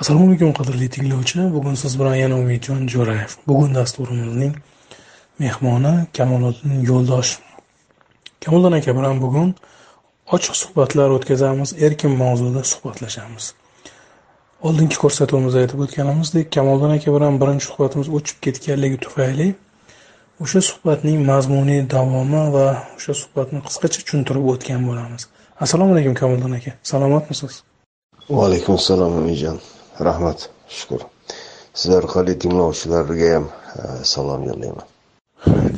assalomu alaykum qadrli tinglovchi. Bugun siz bilan yana umidjon jo'rayev. Bugun dasturimizning mehmoni kamoliddin yo'ldosh kamoliddin aka bilan bugun ochiq suhbatlar o'tkazamiz erkin mavzuda suhbatlashamiz. Oldingi ko'rsatuvimizda aytib o'tganimizdek kamoliddin aka bilan birinchi suhbatimiz o'chib ketganligi tufayli o'sha suhbatning mazmuniy davomi va o'sha suhbatni qisqacha tushuntirib o'tgan bo'lamiz. Assalomu alaykum kamoliddin aka. Salomatmisiz? Va alaykum assalom umidjon rahmat shukur siz orqali tinglovchilarga ham e, salom yo'llayman.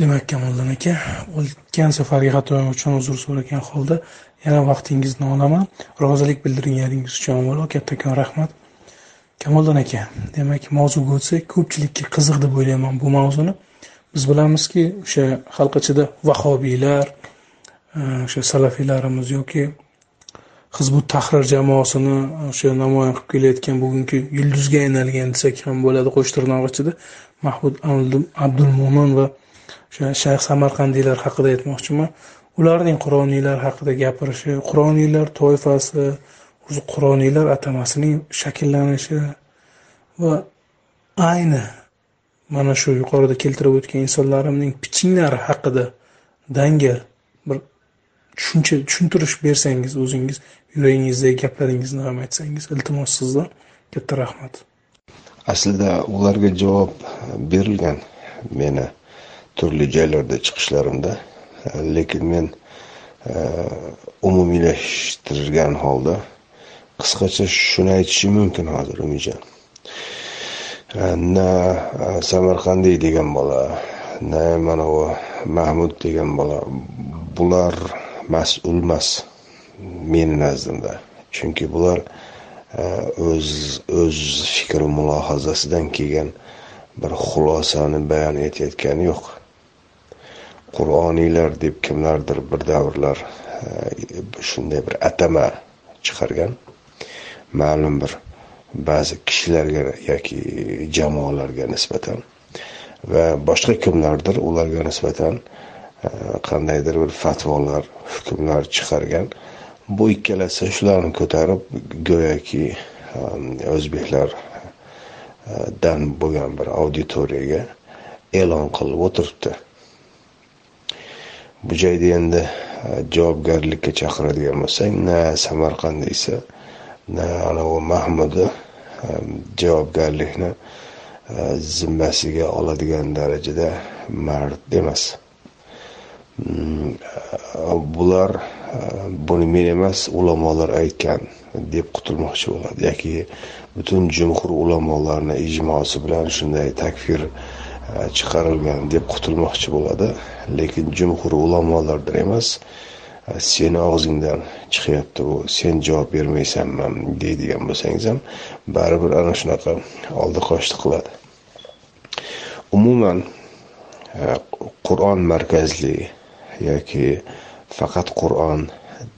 Demak kamoliddin aka o'tgan safargi xatoim uchun uzr so'ragan holda yana vaqtingizni olaman. Rozilik bildirganingiz uchun avvalo kattakon rahmat. Kamoliddin aka demak mavzuga o'tsak ko'pchilikka qiziq deb o'ylayman bu mavzuni. Biz bilamizki o'sha xalq ichida vahobiylar e, o'sha salafiylarimiz yoki hizbut tahrir jamoasini e, o'sha namoyon qilib kelayotgan bugungi yulduzga aylangan desak ham bo'ladi qo'sh tirnoq ichida mahmud abdulmo'min va o'sha shayx samarqandiylar haqida aytmoqchiman. Ularning qur'oniylar haqida gapirishi qur'oniylar toifasi o'zi qur'oniylar atamasining shakllanishi va ayni mana shu yuqorida keltirib o'tgan insonlarimning pichinglari haqida dangal bir tushuncha tushuntirish bersangiz o'zingiz yuragingizdagi gaplaringizni ham aytsangiz iltimos sizdan katta rahmat. Aslida ularga javob berilgan meni turli joylarda chiqishlarimda lekin men e, umumiylashtirgan holda qisqacha shuni aytishim mumkin hozir umidjon e, na e, samarqandiy degan bola na mana bu mahmud degan bola bular mas'ul emas meni nazdimda. Chunki bular e, o'z o'z fikr mulohazasidan kelgan bir xulosani bayon etayotgani yo'q. Qur'oniylar deb kimlardir bir davrlar e, shunday bir atama chiqargan. Ma'lum bir ba'zi kishilarga yoki jamoalarga nisbatan va boshqa kimlardir ularga nisbatan e, qandaydir bir fatvolar hukmlar chiqargan. Bu ikkalasi shularni ko'tarib go'yoki um, o'zbeklardan uh, bo'lgan bir auditoriyaga e'lon qilib o'tiribdi. Bu joyda endi uh, javobgarlikka chaqiradigan bo'lsak na samarqandiysa na anavi mahmudi um, javobgarlikni uh, zimmasiga oladigan darajada mard emas. Mm, bular buni men emas ulamolar aytgan deb qutulmoqchi bo'ladi. Yoki butun jumhur ulamolarni ijmosi bilan shunday takfir e, chiqarilgan deb qutulmoqchi bo'ladi. Lekin jumhur ulamolardan emas e, seni og'zingdan chiqyapti bu sen javob bermaysanmi deydigan bo'lsangiz ham baribir ana shunaqa oldi qochdi qiladi. Umuman e, qur'on markazli yoki faqat qur'on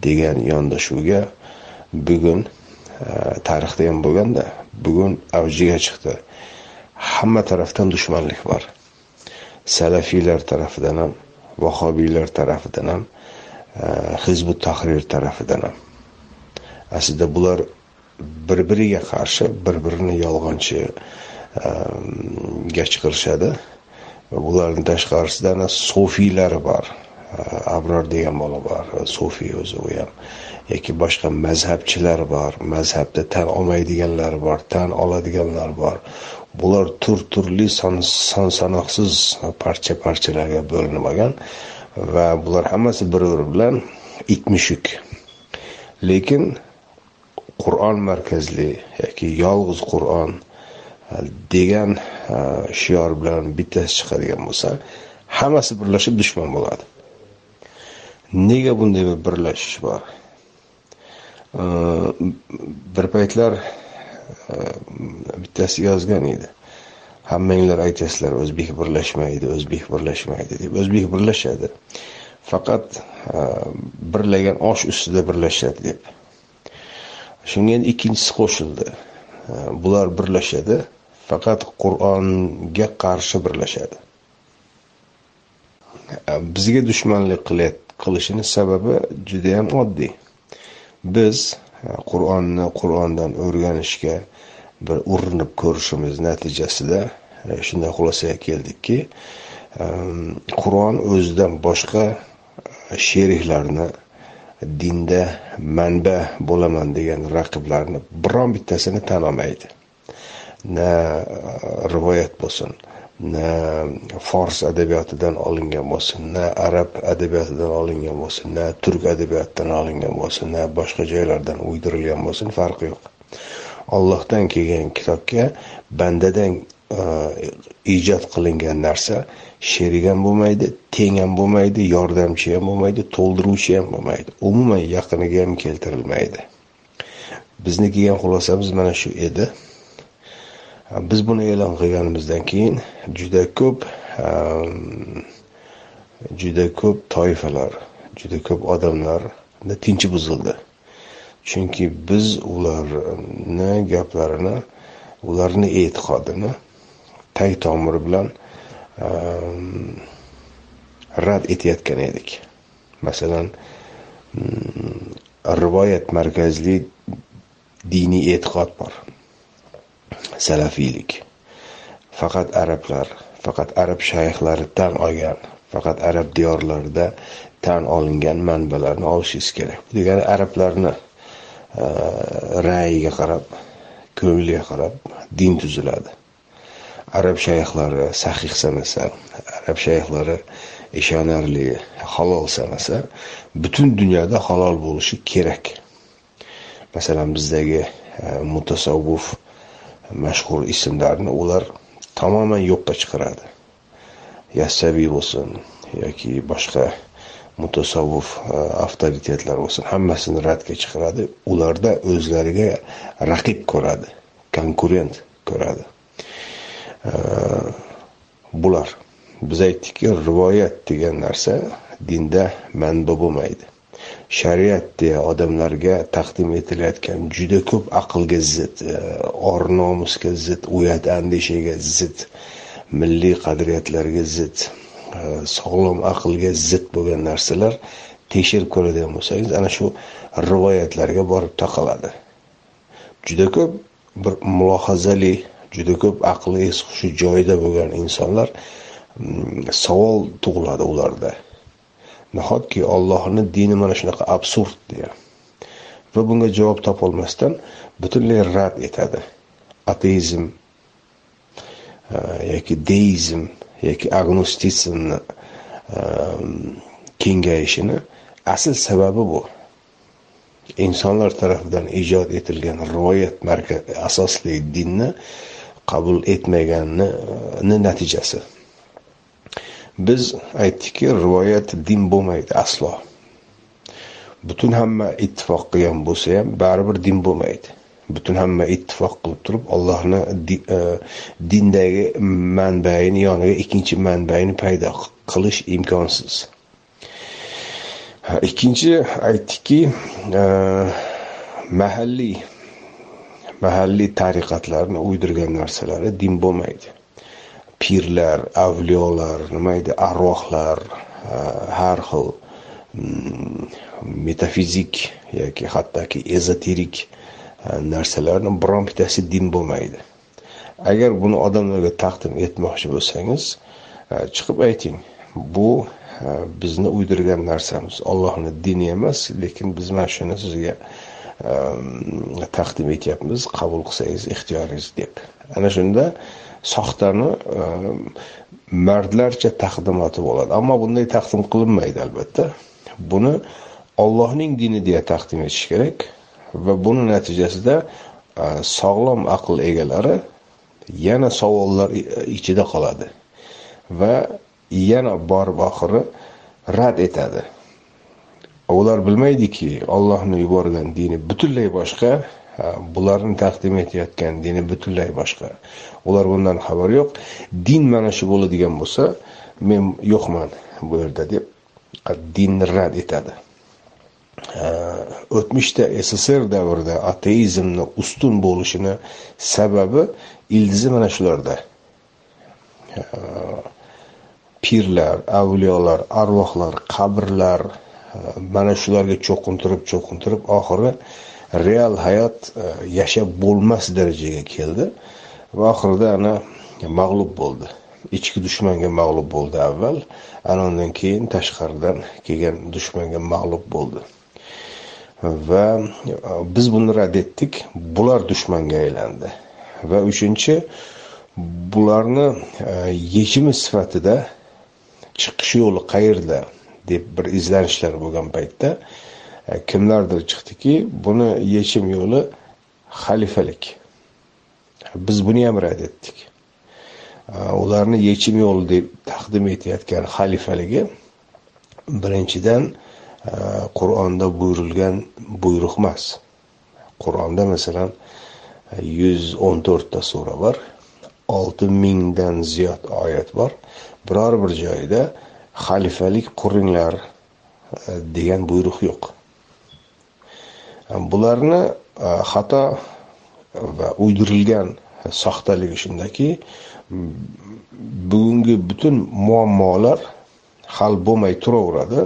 degan yondashuvga bugun e, tarixda ham bo'lganda bugun avjiga chiqdi. Hamma tarafdan dushmanlik bor. Salafiylar tarafidan ham vahobiylar tarafidan ham e, hizbu tahrir tarafidan ham. Aslida bular bir biriga qarshi bir birini yolg'onchiga e, chiqarishadi bularni tashqarisida sufiylar bor. Abror degan bola bor sufiy o'zi u ham. Yoki boshqa mazhabchilar bor mazhabda tan olmaydiganlar bor tan oladiganlar bor. Bular tur turli son son sanoqsiz parcha parchalarga bo'linib olgan va bular hammasi bir biri bilan it mushuk lekin qur'on markazli yoki yolg'iz qur'on e, degan e, shior bilan bittasi chiqadigan bo'lsa hammasi birlashib dushman bo'ladi. Nega bunday bir birlashish bor? Bir paytlar e, bittasi yozgan edi. Hammanglar aytasizlar o'zbek birlashmaydi o'zbek birlashmaydi deb. O'zbek birlashadi faqat e, birlagan osh ustida birlashadi deb. Shunga endi ikkinchisi qo'shildi. E, bular birlashadi faqat qur'onga qarshi birlashadi. Bizga dushmanlik qilyapti. Qilishini sababi judayam oddiy. Biz qur'onni qur'ondan o'rganishga bir urinib ko'rishimiz natijasida shunday xulosaga keldikki ehm, qur'on o'zidan boshqa sheriklarni dinda manba bo'laman degan raqiblarni biron bittasini tan olmaydi. Na rivoyat bo'lsin. Na fors adabiyotidan olingan bo'lsin na arab adabiyotidan olingan bo'lsin na turk adabiyotidan olingan bo'lsin na boshqa joylardan uydirilgan bo'lsin farqi yo'q. Ollohdan kelgan kitobga bandadan e, ijod qilingan narsa sherik ham bo'lmaydi teng ham bo'lmaydi yordamchi ham bo'lmaydi to'ldiruvchi ham bo'lmaydi. Umuman yaqiniga ham keltirilmaydi. Bizni kelgan xulosamiz mana shu edi. Biz buni e'lon qilganimizdan keyin juda ko'p ehm, juda ko'p toifalar juda ko'p odamlarni tinchi buzildi chunki biz ularni gaplarini ularni e'tiqodini tag tomiri bilan ehm, rad etayotgan edik. Masalan mm, rivoyat markazli diniy e'tiqod bor. Salafiylik. Faqat arablar faqat arab shayxlari tan olgan faqat arab diyorlarida tan olingan manbalarni olishingiz kerak. Bu degani arablarni e, ra'yiga qarab ko'ngliga qarab din tuziladi. Arab shayxlari sahih sanasa arab shayxlari ishonarli halol sanasa butun dunyoda halol bo'lishi kerak. Masalan bizdagi e, mutasavvuf mashhur ismlarni ular tamoman yo'qqa chiqaradi. Yassabiy bo'lsin yoki boshqa mutasavvuf e, avtoritetlar bo'lsin hammasini radga chiqaradi. Ularda o'zlariga raqib ko'radi konkurent ko'radi. E, bular biz aytdikki rivoyat degan narsa dinda manba bo'lmaydi. Shariat deya odamlarga taqdim etilayotgan juda ko'p aqlga zid e, or nomusga zid uyat andishaga zid milliy qadriyatlarga zid e, sog'lom aqlga zid bo'lgan narsalar tekshirib ko'radigan bo'lsangiz ana shu rivoyatlarga borib taqaladi. Juda ko'p bir mulohazali juda ko'p aqli es hushi joyida bo'lgan insonlar mm, savol tug'iladi ularda. Nahotki ollohni dini mana shunaqa absurd deya? Va bunga javob topolmasdan butunlay rad etadi. Ateizm e, yoki deizm yoki agnostitsizmni e, kengayishini asl sababi bu. Insonlar tarafidan ijod etilgan rivoyat asosli dinni qabul etmaganini e, natijasi. Biz aytdikki rivoyat din bo'lmaydi aslo. Butun hamma ittifoq qilgan bo'lsa ham baribir din bo'lmaydi. Butun hamma ittifoq qilib turib ollohni e, dindagi manbaini yoniga ikkinchi manbaini paydo qilish imkonsiz. Ikkinchi aytdikki e, mahalliy mahalliy tariqatlarni uydirgan narsalari din bo'lmaydi. Pirlar avliyolar nima deydi arvohlar har xil mm, metafizik yoki hattoki ezoterik narsalarni biron bittasi din bo'lmaydi. Agar buni odamlarga taqdim etmoqchi bo'lsangiz chiqib ayting bu bizni uydirgan narsamiz. Ollohni dini emas lekin biz mana shuni sizga mm, taqdim etyapmiz qabul qilsangiz ixtiyoringiz deb. Ana shunda soxtani e, mardlarcha taqdimoti bo'ladi. Ammo bunday taqdim qilinmaydi albatta. Buni ollohning dini deya taqdim etish kerak va buni natijasida e, sog'lom aql egalari yana savollar ichida qoladi va yana borib oxiri rad etadi. Ular bilmaydiki ollohni yuborgan dini butunlay boshqa bularni taqdim etayotgan dini butunlay boshqa. Ular bundan xabari yo'q. Din mana shu bo'ladigan bo'lsa men yo'qman bu yerda deb dinni rad etadi. O'tmishda sssr davrida ateizmni ustun bo'lishini sababi ildizi mana shularda. Pirlar avliyolar arvohlar qabrlar mana shularga cho'qintirib cho'qintirib oxiri real hayot e, yashab bo'lmas darajaga keldi. Va oxirida ana mag'lub bo'ldi. Ichki dushmanga mag'lub bo'ldi avval ana undan keyin tashqaridan kelgan dushmanga mag'lub bo'ldi. Va e, biz buni rad etdik bular dushmanga aylandi. Va uchinchi bularni e, yechimi sifatida chiqish yo'li qayerda deb bir izlanishlar bo'lgan paytda E, kimlardir chiqdiki buni yechim yo'li xalifalik. E, biz buni ham rad etdik. E, ularni yechim yo'li deb taqdim etayotgan xalifaligi birinchidan qur'onda buyurilgan buyruq emas. Qur'onda masalan yuz o'n to'rtta sura bor olti mingdan ziyod oyat bor. Biror bir joyda xalifalik quringlar degan buyruq yo'q. Bularni e, xato va uydirilgan soxtaligi shundaki bugungi butun muammolar hal bo'lmay turaveradi.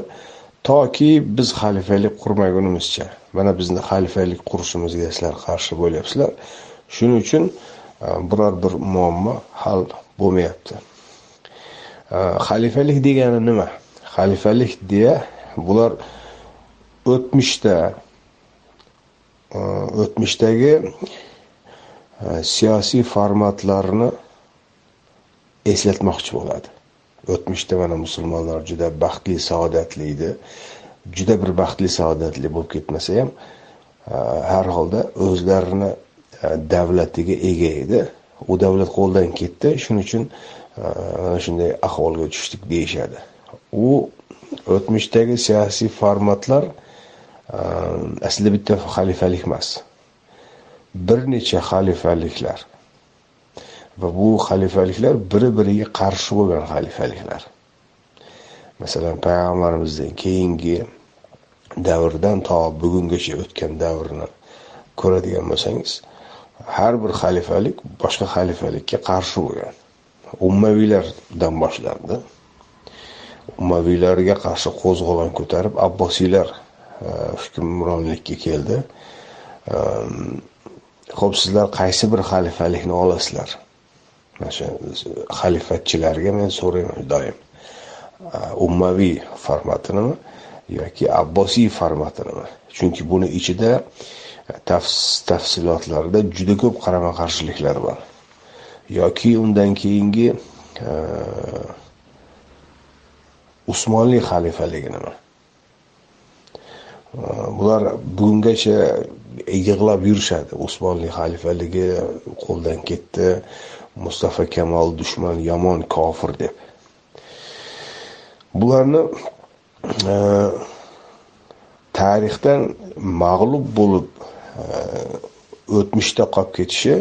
Toki biz xalifalik qurmagunimizcha mana bizni xalifalik qurishimizga sizlar qarshi bo'lyapsizlar. Shuning uchun e, biror bir muammo hal bo'lmayapti. E, xalifalik degani nima? Xalifalik deya bular o'tmishda Э, o'tmishdagi э, siyosiy formatlarni eslatmoqchi bo'ladi. O'tmishda mana musulmonlar juda baxtli saodatli edi juda bir baxtli saodatli bo'lib ketmasa ham e, har holda o'zlarini e, davlatiga ega edi. U davlat qo'ldan ketdi. Shuning uchun e, mana shunday ahvolga tushdik deyishadi. U o'tmishdagi siyosiy formatlar aslida bitta xalifalik emas bir necha xalifaliklar va bu xalifaliklar biri biriga qarshi bo'lgan xalifaliklar masalan payg'ambarimizdan keyingi davrdan to bugungacha o'tgan davrni ko'radigan bo'lsangiz har bir xalifalik boshqa xalifalikka qarshi bo'lgan ummaviylardan boshlandi ummaviylarga qarshi qo'zg'olon ko'tarib abbosiylar Э, hukmronlikka keldi. Ho'p sizlar qaysi bir xalifalikni olasizlar? Mana shu xalifatchilarga men so'rayman doim. Э, ummaviy formatinimi yoki abbosiy formatinimi? Chunki buni ichida e, tafsilotlarida juda ko'p qarama qarshiliklar bor. Yoki undan keyingi e, usmonli xalifaligi nima e, bular bugungacha yig'lab yurishadi. Usmonli xalifaligi qo'ldan ketdi. Mustafa kamol dushman yomon kofir deb. Bularni e, tarixdan mag'lub bo'lib e, o'tmishda qolib ketishi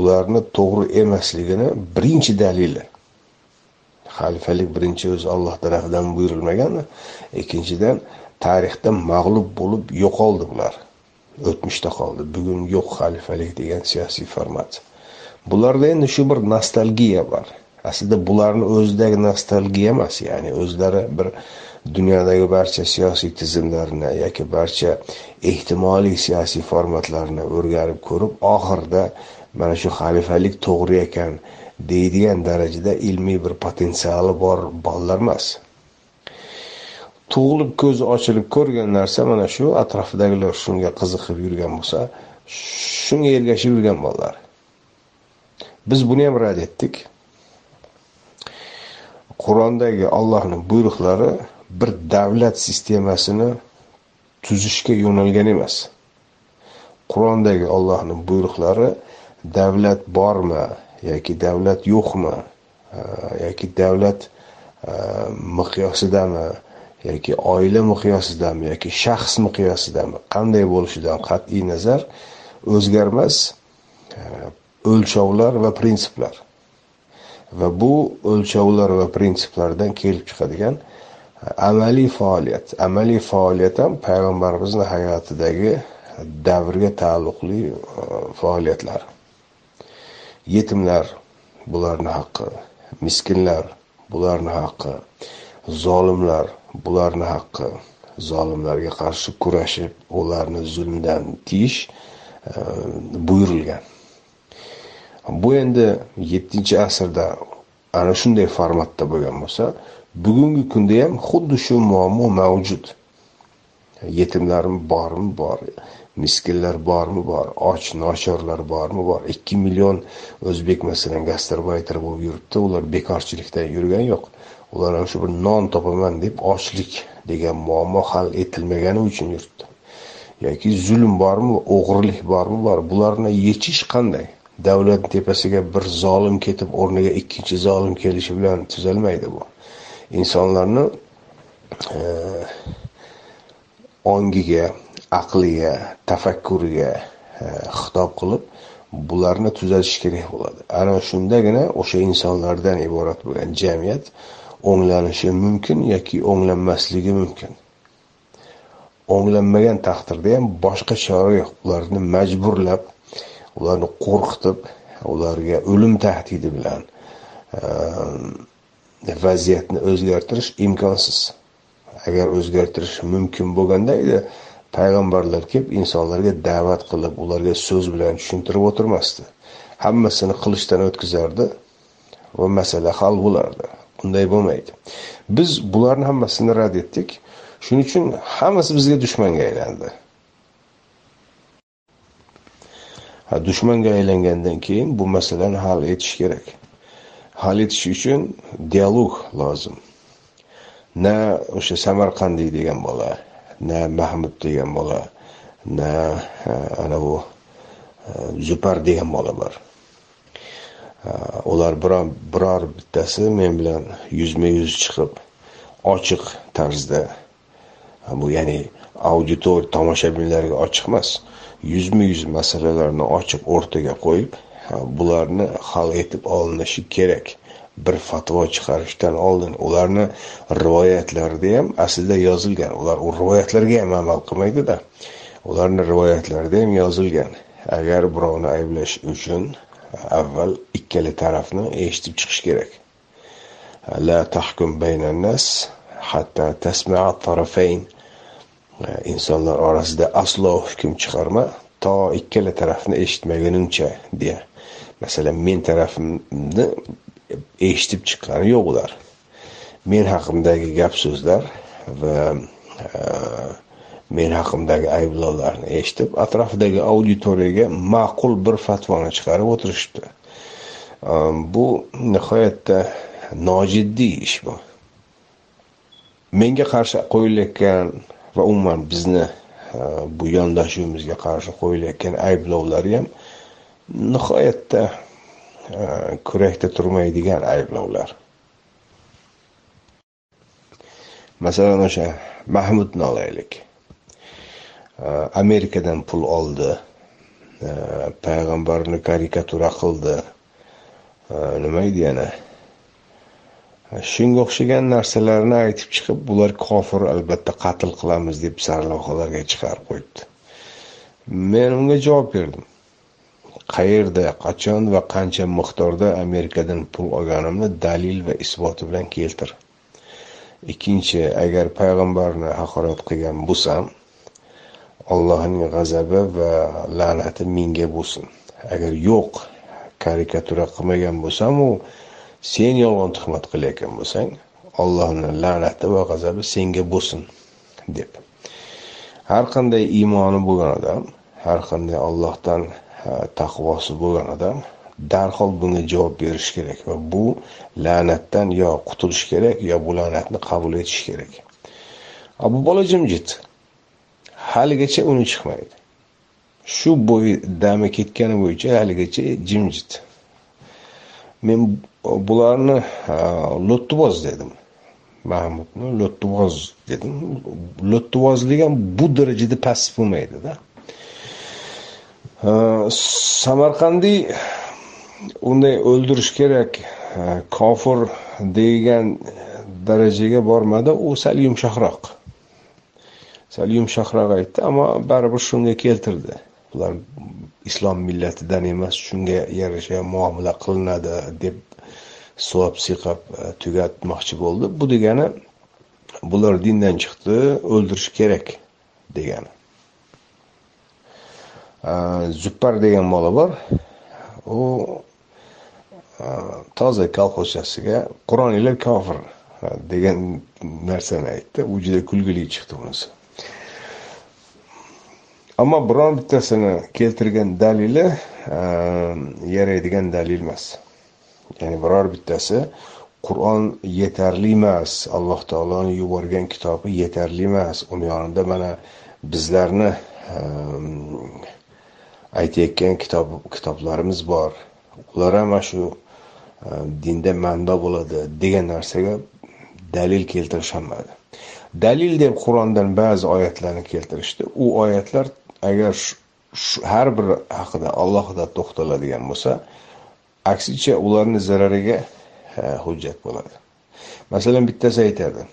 ularni to'g'ri emasligini birinchi dalili xalifalik birinchi o'zi alloh tarafidan buyurilmagan ikkinchidan tarixda mag'lub bo'lib yo'qoldi bular o'tmishda qoldi. Bugun yo'q xalifalik degan siyosiy format. Bularda endi shu bir nostalgiya bor. Aslida bularni o'zidagi nostalgiya emas ya'ni o'zlari bir dunyodagi barcha siyosiy tizimlarni yoki barcha ehtimoliy siyosiy formatlarni o'rganib ko'rib oxirida mana shu xalifalik to'g'ri ekan deydigan darajada ilmiy bir potensiali bor bolalar emas. Tug'ilib ko'zi ochilib ko'rgan narsa mana shu atrofidagilar shunga qiziqib yurgan bo'lsa shunga ergashib yurgan bolalar. Biz buni ham rad etdik. Qur'ondagi ollohni buyruqlari bir davlat sistemasini tuzishga yo'nalgan emas. Qur'ondagi ollohni buyruqlari davlat bormi yoki davlat yo'qmi yoki davlat e, miqyosidami yoki oila miqyosidami yoki shaxs miqyosidami qanday bo'lishidan qat'iy nazar o'zgarmas e, o'lchovlar va prinsiplar. Va bu o'lchovlar va prinsiplardan kelib chiqadigan e, amaliy faoliyat. Amaliy faoliyat ham payg'ambarimizni hayotidagi davrga taalluqli e, faoliyatlar. Yetimlar bularni haqqi miskinlar bularni haqqi zolimlar bularni haqqi zolimlarga qarshi kurashib ularni zulmdan tiyish e, buyurilgan. Bu endi yettinchi asrda ana shunday formatda bo'lgan bo'lsa bugungi kunda ham xuddi shu muammo mavjud. Yetimlarim bormi? Bor. Miskinlar bormi? Bor. Och nochorlar bormi? Bor. Ikki million o'zbek masalan gastrbayter bo'lib yuribdi ular bekorchilikdan yurgani yo'q. Ular ham shu bir non topaman deb ochlik degan muammo hal etilmagani uchun yuribdi. Yoki zulm bormi o'g'irlik bormi bor. Bularni yechish qanday? Davlat tepasiga bir zolim ketib o'rniga ikkinchi zolim kelishi bilan tuzalmaydi bu. Insonlarni e, ongiga aqliga tafakkuriga e, xitob qilib bularni tuzatish kerak bo'ladi. Ana shundagina o'sha insonlardan iborat bo'lgan jamiyat o'nglanishi mumkin yoki o'nglanmasligi mumkin. O'nglanmagan taqdirda ham boshqa chora yo'q. Ularni majburlab ularni qo'rqitib ularga o'lim tahdidi bilan ehm, vaziyatni o'zgartirish imkonsiz. Agar o'zgartirish mumkin bo'lganda edi payg'ambarlar kelib insonlarga da'vat qilib ularga so'z bilan tushuntirib o'tirmasdi. Hammasini qilichdan o'tkazardi va masala hal bo'lardi. Bunday bo'lmaydi. Biz bularni hammasini rad etdik. Shuning uchun hammasi bizga dushmanga aylandi. Ha dushmanga aylangandan keyin bu masalani hal etish kerak. Hal etish uchun dialog lozim. Na o'sha samarqandiy degan bola na mahmud degan bola na anavi zupar degan bola bor. Э, ular biror biror bittasi men bilan yuzma yuz chiqib ochiq tarzda e, bu ya'ni auditor tomoshabinlarga ochiq emas yuzma yuz masalalarni ochiq o'rtaga qo'yib e, bularni hal etib olinishi kerak. Bir fatvo chiqarishdan oldin ularni rivoyatlarida ham aslida yozilgan ular u rivoyatlarga ham amal qilmaydida ularni rivoyatlarida ham yozilgan. Agar birovni ayblash uchun avval ikkala tarafni eshitib chiqish kerak. La tahkum baynan nas hatta tasma'a tarafayn. Insonlar orasida aslo hukm chiqarma to ikkala tarafni eshitmaguningcha deya. Masalan men tarafimni eshitib chiqqani yo'q ular. Men haqimdagi gap so'zlar va e, men haqimdagi ayblovlarni eshitib atrofdagi auditoriyaga ma'qul bir fatvoni chiqarib o'tirishibdi. Bu nihoyatda nojiddiy ish bu. Menga qarshi qo'yilayotgan va umuman bizni e, bu yondashuvimizga qarshi qo'yilayotgan ayblovlar ham nihoyatda e, kurakda turmaydigan ayblovlar. Masalan o'sha mahmudni olaylik. Amerikadan pul oldi payg'ambarni karikatura qildi nima edi yana shunga o'xshagan narsalarni aytib chiqib bular kofir albatta qatl qilamiz deb sarlavhalarga chiqarib qo'yibdi men unga javob berdim qayerda qachon va qancha miqdorda amerikadan pul olganimni dalil va isboti bilan keltir ikkinchi agar payg'ambarni haqorat qilgan bo'lsam allohning g'azabi va la'nati menga bo'lsin. Agar yo'q karikatura qilmagan bo'lsam u sen yolg'on tuhmat qilayotgan bo'lsang allohni la'nati va g'azabi senga bo'lsin deb. Har qanday iymoni bo'lgan odam har qanday ollohdan taqvosi bo'lgan odam darhol bunga javob berish kerak va bu la'natdan yo qutulish kerak yo bu la'natni qabul etish kerak. Abu bola jimjit. Haligacha uni chiqmaydi. Shu bo'yi dami ketgani bo'yicha haligacha jimjit. Men bularni lo'ttivoz dedim. Mahmudni lo'ttivoz dedim. Lo'ttivozlik ham bu darajada passiv bo'lmaydida. Samarqandiy unday o'ldirish kerak kofir degan darajaga bormadi u sal yumshoqroq. Sal yumshoqroq aytdi ammo baribir shunga keltirdi. Bular islom millatidan emas shunga yarasha muomala qilinadi deb suvab siqab e, tugatmoqchi bo'ldi. Bu degani bular dindan chiqdi o'ldirish kerak degani. E, Zuppar degan bola bor. U e, toza kolxozchasiga qur'oniylar kofir degan narsani aytdi. U juda kulgili chiqdi bunisi. Ammo biron bittasini keltirgan dalili ehm, yaraydigan dalil emas. Ya'ni biror bittasi qur'on yetarli emas alloh taoloni yuborgan kitobi yetarli emas. Uni yonida mana bizlarni ehm, aytayotgan kitob kitoblarimiz bor. Ular ham mana shu ehm, dinda manba bo'ladi degan narsaga dalil keltirisholmadi. Dalil deb qur'ondan ba'zi oyatlarni keltirishdi. U oyatlar agar har bir haqida alohida to'xtaladigan bo'lsa aksincha ularni zarariga hujjat bo'ladi. Masalan bittasi aytadi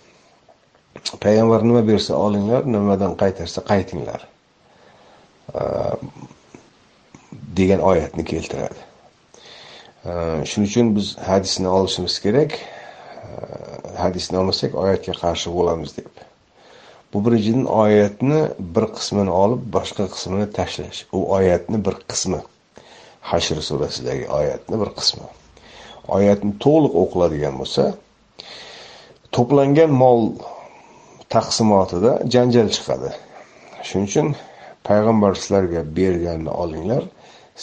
payg'ambar nima bersa olinglar nimadan qaytarsa qaytinglar. Degan oyatni keltiradi. Shuning uchun biz hadisni olishimiz kerak. Hadisni olmasak oyatga qarshi bo'lamiz deb bu birinchidan oyatni bir qismini olib boshqa qismini tashlash. U oyatni bir qismi. Hashr surasidagi oyatni bir qismi. Oyatni to'liq o'qiladigan bo'lsa to'plangan mol taqsimotida janjal chiqadi. Shuning uchun payg'ambar sizlarga berganini olinglar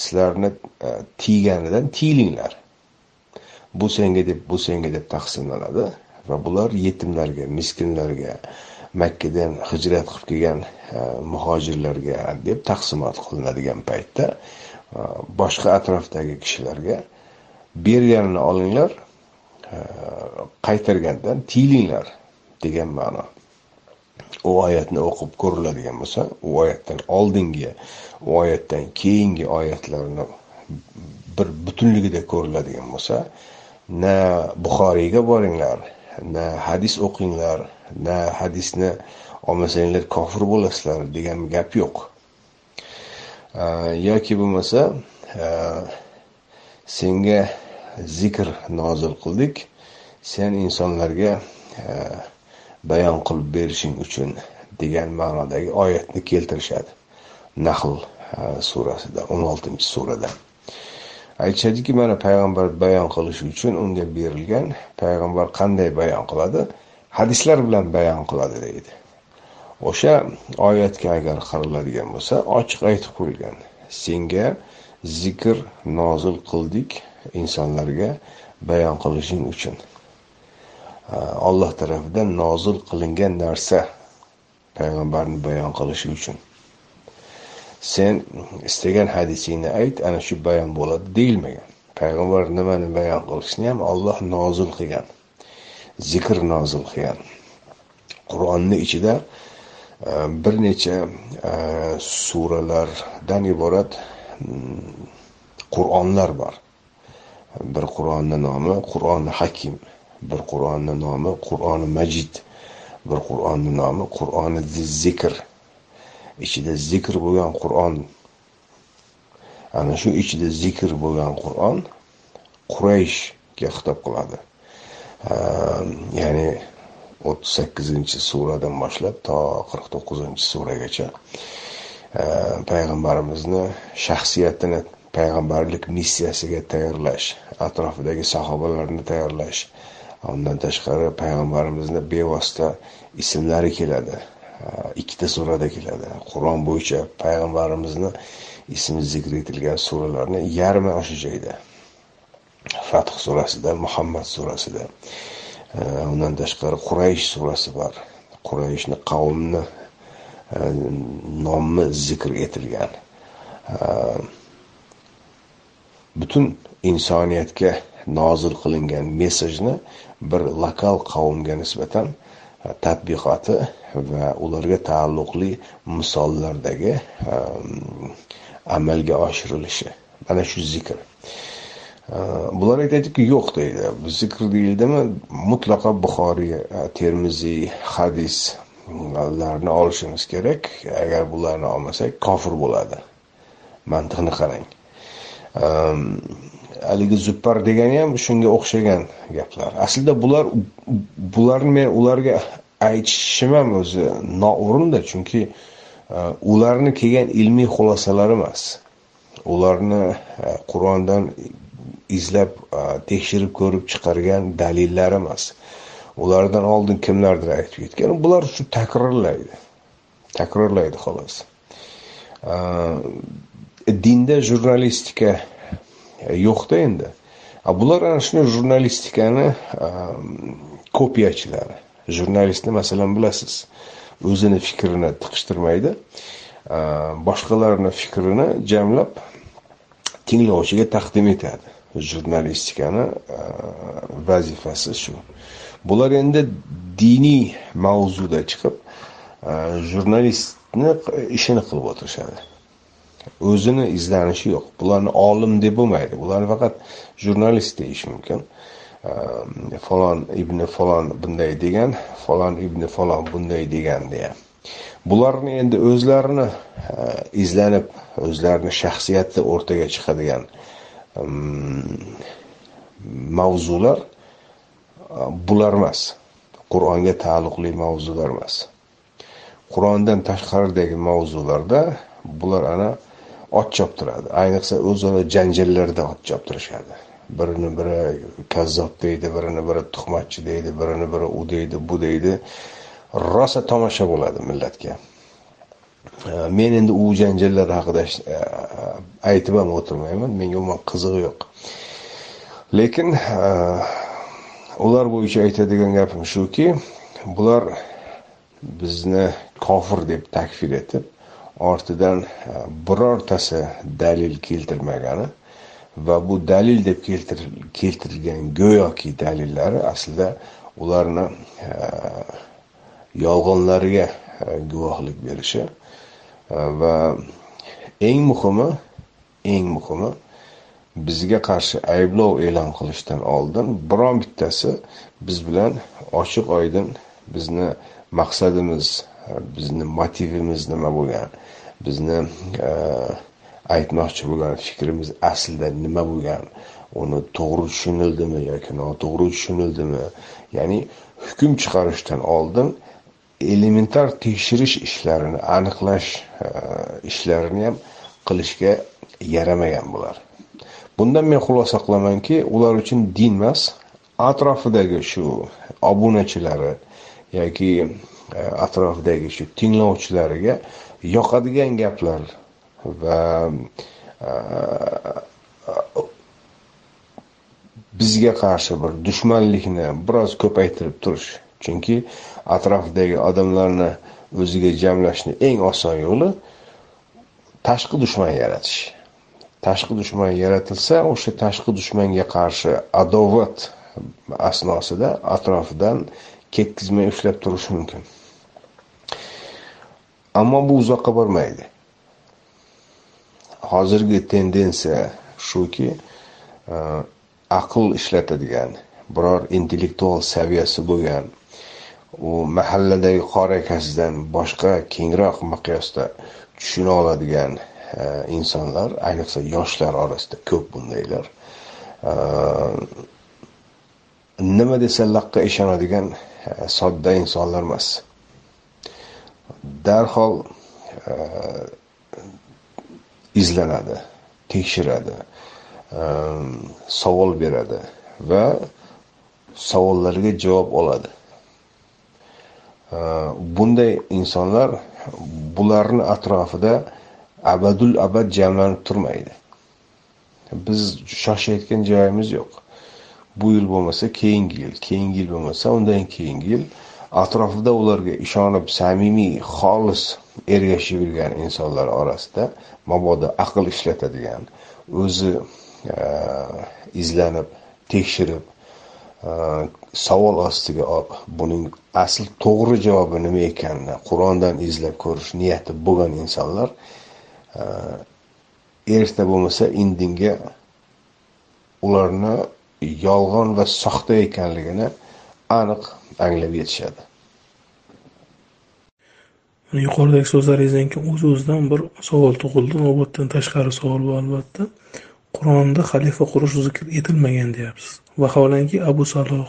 sizlarni e, tiyganidan tiyilinglar. Bu senga deb bu senga deb taqsimlanadi va bular yetimlarga miskinlarga makkadan hijrat qilib kelgan e, muhojirlarga deb taqsimot qilinadigan paytda e, boshqa atrofdagi kishilarga berganini olinglar e, qaytargandan tiyilinglar degan ma'no. U oyatni o'qib ko'riladigan bo'lsa u oyatdan oldingi u oyatdan keyingi oyatlarni bir butunligida ko'riladigan bo'lsa na buxoriyga boringlar na hadis o'qinglar na hadisni olmasanglar kofir bo'lasizlar degan gap yo'q. Yoki bo'lmasa e, senga zikr nozil qildik. Sen insonlarga e, bayon qilib berishing uchun degan ma'nodagi oyatni keltirishadi. Nahl e, surasida o'n oltinchi surada. Aytishadiki mana payg'ambar bayon qilish uchun unga berilgan payg'ambar qanday bayon qiladi? Hadislar bilan bayon qiladi deydi. O'sha oyatga agar qaraladigan bo'lsa ochiq aytib qo'yilgan senga zikr nozil qildik insonlarga bayon qilishing uchun. Alloh tarafidan nozil qilingan narsa payg'ambarni bayon qilishi uchun. Sen istagan hadisingni ayt ana shu bayon bo'ladi deyilmagan. Payg'ambar nimani bayon qilishini ham Alloh nozil qilgan. Zikr nozil qilgan qur'onni ichida e, bir necha e, suralardan iborat mm, qur'onlar bor. Bir qur'onni nomi qur'oni hakim bir qur'onni nomi qur'oni majid bir qur'onni nomi qur'oni zikr. Ichida zikr bo'lgan qur'on ana shu ichida zikr bo'lgan qur'on qurayshga xitob qiladi. Ya'ni o'ttiz sakkizinchi suradan boshlab to qirq to'qqizinchi suragacha payg'ambarimizni shaxsiyatini payg'ambarlik missiyasiga tayyorlash atrofidagi sahobalarni tayyorlash undan tashqari payg'ambarimizni bevosita ismlari keladi ikkita surada keladi qur'on bo'yicha payg'ambarimizni ismi zikr etilgan suralarni yarmi o'sha joyda fath surasida muhammad surasida. Undan tashqari quraysh surasi bor. Qurayshni qavmni e, nomi zikr etilgan. Butun insoniyatga nozil qilingan messajni bir lokal qavmga nisbatan e, tadbiqoti va ularga taalluqli misollardagi e, amalga oshirilishi. Mana shu zikr. Bular aytadiki yo'q deydi. Zikr deyildimi? Mutlaqo buxoriy e, termiziy hadislarni olishimiz kerak. Agar bularni olmasak kofir bo'ladi. Mantiqni qarang. Ehm, haligi zuppar degani ham shunga o'xshagan gaplar. Aslida bular bularni men ularga aytishim ham o'zi noo'rinda chunki e, ularni kelgan ilmiy xulosalari emas. Ularni e, qur'ondan izlab tekshirib ko'rib chiqargan dalillar emas. Ulardan oldin kimlardir aytib ketgan. Bular shu takrorlaydi. Takrorlaydi xolos. Dinda jurnalistika e, yo'qda endi. Bular ana shuni jurnalistikani kopiyachilari. Jurnalistni masalan bilasiz o'zini fikrini tiqishtirmaydi boshqalarni fikrini jamlab tinglovchiga taqdim etadi. Jurnalistikani e, vazifasi shu. Bular endi diniy mavzuda chiqib e, jurnalistni ishini qilib o'tirishadi. O'zini izlanishi yo'q. Bularni olim deb bo'lmaydi. Bularni faqat jurnalist deyish mumkin. E, falon ibn falon bunday degan falon ibn falon bunday degan deya. Bularni endi o'zlarini izlanib o'zlarini shaxsiyati o'rtaga chiqadigan mavzular e, bular emas. Qur'onga taalluqli mavzular emas. Qur'ondan tashqaridagi mavzularda bular ana ot choptiradi. Ayniqsa o'zaro janjallarda ot choptirishadi. Birini biri kazzob deydi birini biri tuhmatchi deydi birini biri u deydi bu deydi. Rosa tomosha bo'ladi millatga. Men endi u janjallar haqida e, aytib ham o'tirmayman. Menga umuman qizig'i yo'q. Lekin e, ular bo'yicha aytadigan gapim shuki bular bizni kofir deb takfir etib ortidan e, birortasi dalil keltirmagani va bu dalil deb keltirilgan go'yoki dalillari aslida ularni yolg'onlariga guvohlik berishi va eng muhimi eng muhimi bizga qarshi ayblov e'lon qilishdan oldin biron bittasi biz bilan ochiq oydin bizni maqsadimiz bizni motivimiz nima bo'lgan bizni e, aytmoqchi bo'lgan fikrimiz aslida nima bo'lgan uni to'g'ri tushunildimi yoki noto'g'ri tushunildimi? Ya'ni hukm chiqarishdan oldin elementar tekshirish ishlarini aniqlash e, ishlarini ham qilishga yaramagan bular. Bundan men xulosa qilamanki ular uchun din emas atrofidagi shu obunachilari yoki e, atrofidagi shu tinglovchilariga yoqadigan gaplar va e, bizga qarshi bir dushmanlikni biroz ko'paytirib turish. Chunki atrofdagi odamlarni o'ziga jamlashni eng oson yo'li tashqi dushman yaratish. Tashqi dushman yaratilsa o'sha tashqi dushmanga qarshi adovat asnosida atrofidan ketkizmay ushlab turish mumkin. Ammo bu uzoqqa bormaydi. Hozirgi tendensiya shuki e, aql ishlatadigan biror intellektual saviyasi bo'lgan u mahalladagi qori akasidan boshqa kengroq miqyosda tushuna oladigan e, insonlar ayniqsa yoshlar orasida ko'p bundaylar. E, nima desa laqqa ishonadigan e, sodda insonlar emas. Darhol izlanadi tekshiradi savol beradi va savollarga javob oladi. Bunday insonlar bularni atrofida abadul abad jamlanib turmaydi. Biz shoshayotgan joyimiz yo'q. Bu yil bo'lmasa keyingi yil keyingi yil bo'lmasa undan keyingi yil atrofida ularga ishonib samimiy xolis ergashib yurgan insonlar orasida mabodo aql ishlatadigan o'zi e, izlanib tekshirib savol ostiga olib buning asl to'g'ri javobi nima ekanini qur'ondan izlab ko'rish niyati bo'lgan insonlar e, erta bo'lmasa indinga ularni yolg'on va soxta ekanligini aniq anglab yetishadi. Yuqoridagi so'zlaringizdan keyin o'z o'zidan bir savol tug'ildi navbatdan tashqari savol bu albatta. Qur'onda xalifa qurish zikr etilmagan deyapsiz. Vaholanki abu saloh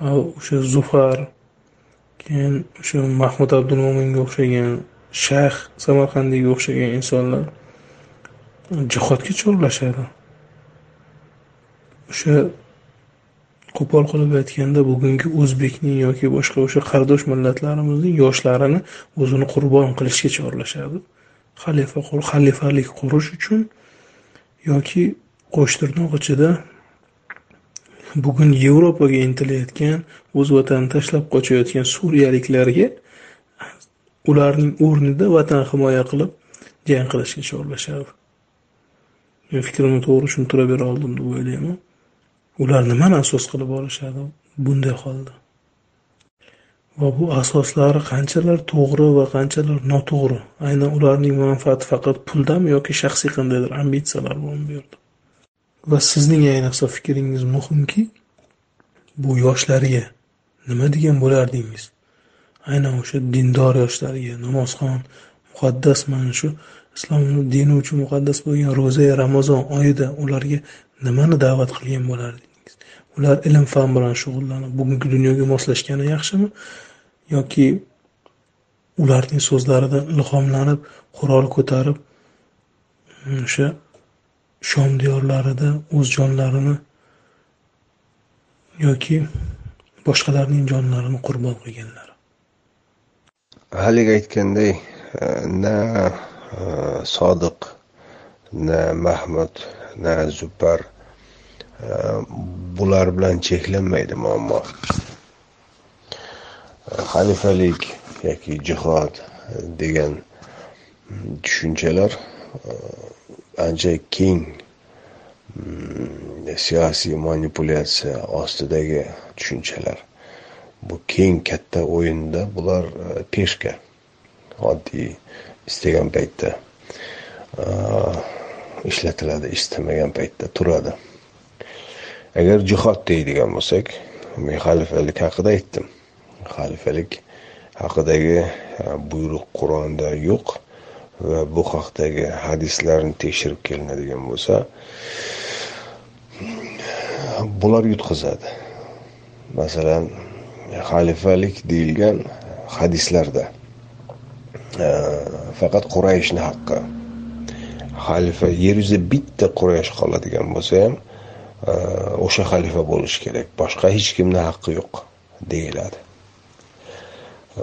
o'sha zufar keyin o'sha mahmud abdul mo'minga o'xshagan shayx samarqandiyga o'xshagan insonlar jihodga chorlashadi. O'sha qo'pol qilib aytganda bugungi o'zbekning yoki boshqa o'sha qardosh millatlarimizning yoshlarini o'zini qurbon qilishga chorlashadi. Xalifa xalifalik qurish uchun yoki qo'shtirnoq ichida bugun yevropaga intilayotgan o'z vatanini tashlab qochayotgan suriyaliklarga ularning o'rnida vatan himoya qilib jang qilishga chorlashadi men fikrimni to'g'ri tushuntira bera oldim deb o'ylayman. Ular nimani asos qilib olishadi? Bunday holda. Va bu asoslari qanchalar to'g'ri va qanchalar noto'g'ri? Aynan ularning manfaati faqat puldami yoki shaxsiy qandaydir ambitsiyalar bormi bu yerda va sizning ayniqsa fikringiz muhimki bu yoshlarga nima degan bo'lardingiz? Aynan o'sha dindor yoshlarga namozxon muqaddas mana shu islom dini uchun muqaddas bo'lgan ro'za ramazon oyida ularga nimani da'vat qilgan bo'lardingiz? Ular ilm fan bilan shug'ullanib bugungi dunyoga moslashgani yaxshimi? Yoki ularning so'zlaridan ilhomlanib qurol ko'tarib mm, o'sha shom diyorlarida o'z jonlarini yoki boshqalarning jonlarini qurbon qilganlar. Haligi aytganday na e, sodiq na mahmud na zubar e, bular bilan cheklanmaydi muammo. Xalifalik yoki jihod degan tushunchalar e, ancha keng mm, siyosiy manipulyatsiya ostidagi tushunchalar. Bu keng katta o'yinda bular e, peshka oddiy istagan paytda e, ishlatiladi istamagan paytda turadi. Agar jihod deydigan bo'lsak men xalifalik haqida aytdim. Xalifalik haqidagi e, buyruq qur'onda yo'q. Va bu haqdagi hadislarni tekshirib kelinadigan bo'lsa bular yutqazadi. Masalan xalifalik deyilgan hadislarda e, faqat qurayishni haqqi xalifa yer yuzida bitta quraysh qoladigan bo'lsa ham e, o'sha xalifa bo'lishi kerak boshqa hech kimni haqqi yo'q deyiladi.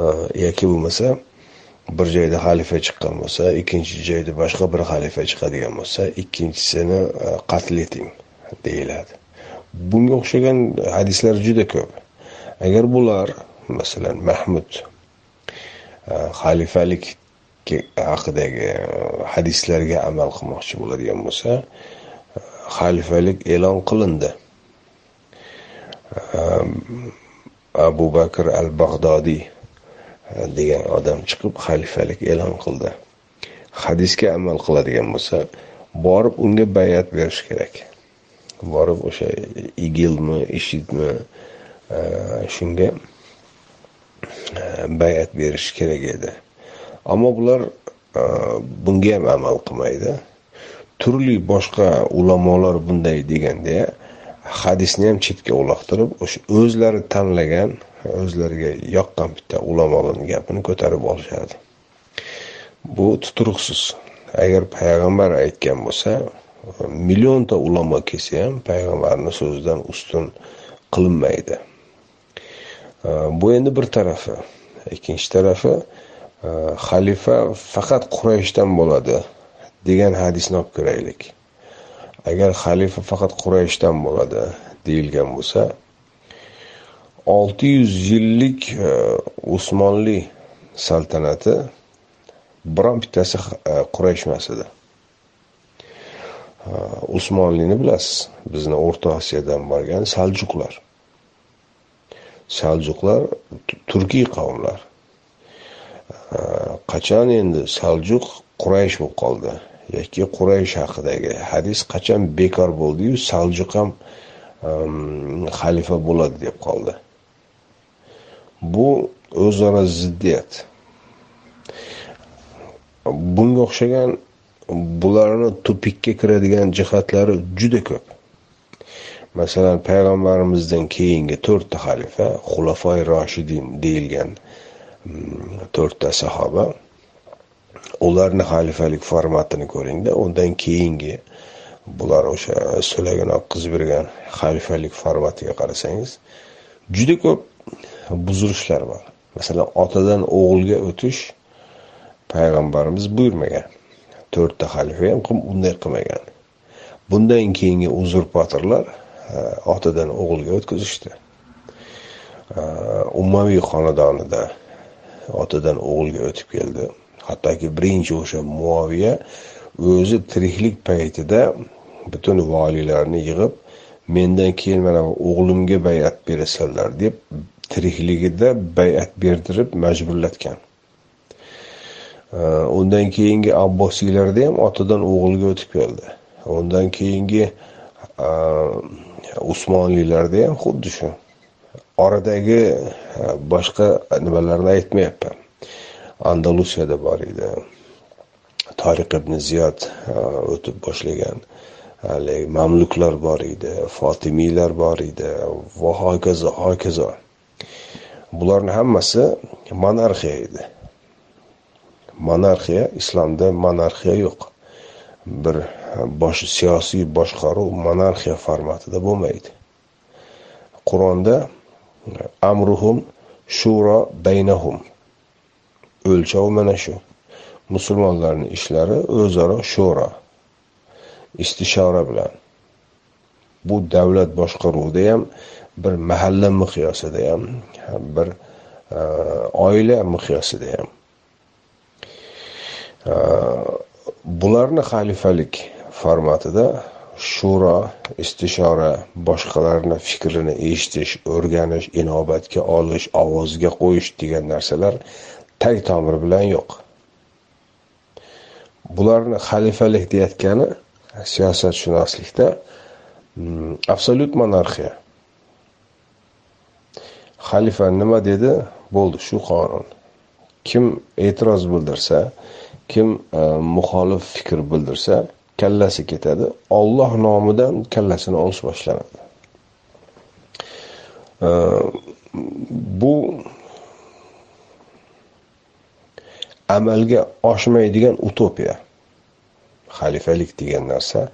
E, yoki bo'lmasa bir joyda xalifa chiqqan bo'lsa ikkinchi joyda boshqa bir xalifa chiqadigan bo'lsa ikkinchisini e, qatl eting deyiladi. Bunga o'xshagan hadislar juda ko'p. Agar bular masalan mahmud e, xalifalik haqidagi e, hadislarga amal qilmoqchi bo'ladigan bo'lsa xalifalik e'lon qilindi. Abu bakr al bag'dodiy degan odam chiqib xalifalik e'lon qildi. Hadisga amal qiladigan bo'lsa borib unga bayat berish kerak. Borib o'sha igilmi ishidmi e, shunga e, bayat berish kerak edi. Ammo bular e, bunga ham amal qilmaydi. Turli boshqa ulamolar bunday deganda hadisni ham chetga uloqtirib o'sha o'zlari tanlagan o'zlariga yoqqan bitta ulamolarni gapini ko'tarib olishadi bu tuturuqsiz agar payg'ambar aytgan bo'lsa millionta ulamo kelsa ham payg'ambarni so'zidan ustun qilinmaydi. Bu endi bir tarafi. Ikkinchi tarafi e, xalifa faqat qurayshdan bo'ladi degan hadisni olib ko'raylik agar xalifa faqat qurayshdan bo'ladi deyilgan bo'lsa olti yuz yillik e, usmonli saltanati biron bittasi e, quraysh emas edi. E, Usmonlini bilasiz bizni o'rta osiyodan borgan saljuqlar. Saljuqlar turkiy qavmlar. Qachon endi saljuq quraysh bo'lib qoldi? Yoki quraysh haqidagi hadis qachon bekor bo'ldiyu saljuq ham xalifa bo'ladi deb qoldi. Bu o'zaro ziddiyat. Bunga o'xshagan bularni tupikka kiradigan jihatlari juda ko'p. Masalan payg'ambarimizdan keyingi to'rtta xalifa xulafoi roshidin deyilgan mm, to'rtta sahoba ularni xalifalik formatini ko'ringda undan keyingi bular o'sha so'lagini oqqizib bergan xalifalik formatiga qarasangiz juda ko'p buzilishlar bor. Masalan otadan o'g'ilga o'tish payg'ambarimiz buyurmagan. To'rtta xalifa ham unday qilmagan. Bundan keyingi uzurpatorlar e, otadan o'g'ilga o'tkazishdi. E, Ummaviy xonadonida otadan o'g'ilga o'tib keldi. Hattoki birinchi o'sha muoviya o'zi tiriklik paytida butun voliylarni yig'ib mendan keyin mana o'g'limga bay'at berasanlar deb tirikligida bay'at berdirib majburlatgan. Undan keyingi abbosiylarda ham otadan o'g'ilga o'tib keldi. Undan keyingi e, usmoniylarda ham xuddi shu oradagi e, boshqa nimalarni aytmayapman andalusiyada bor edi. Tariq ibn ziyod e, o'tib boshlagan. Haligi mamluklar bor edi fotimiylar bor edi va hokazo hokazo. Bularni hammasi monarxiya edi. Monarxiya islomda monarxiya yo'q. Bir bosh siyosiy boshqaruv monarxiya formatida bo'lmaydi. Qur'onda amruhum shuro baynahum. O'lchov mana shu. Musulmonlarning ishlari o'zaro sho'ro istishora bilan. Bu davlat boshqaruvida ham bir mahalla miqyosida ham bir e, oila miqyosida ham. E, bularni xalifalik formatida shuro istishora boshqalarni fikrini eshitish o'rganish inobatga olish ovozga qo'yish degan narsalar tag tomir bilan yo'q. Bularni xalifalik deyayotgani siyosatshunoslikda mm, absolyut monarxiya. Xalifa nima dedi? Bo'ldi shu qonun. Kim e'tiroz bildirsa kim e, muxolif fikr bildirsa kallasi ketadi. Olloh nomidan kallasini olish boshlanadi. E, bu amalga oshmaydigan utopiya xalifalik degan narsa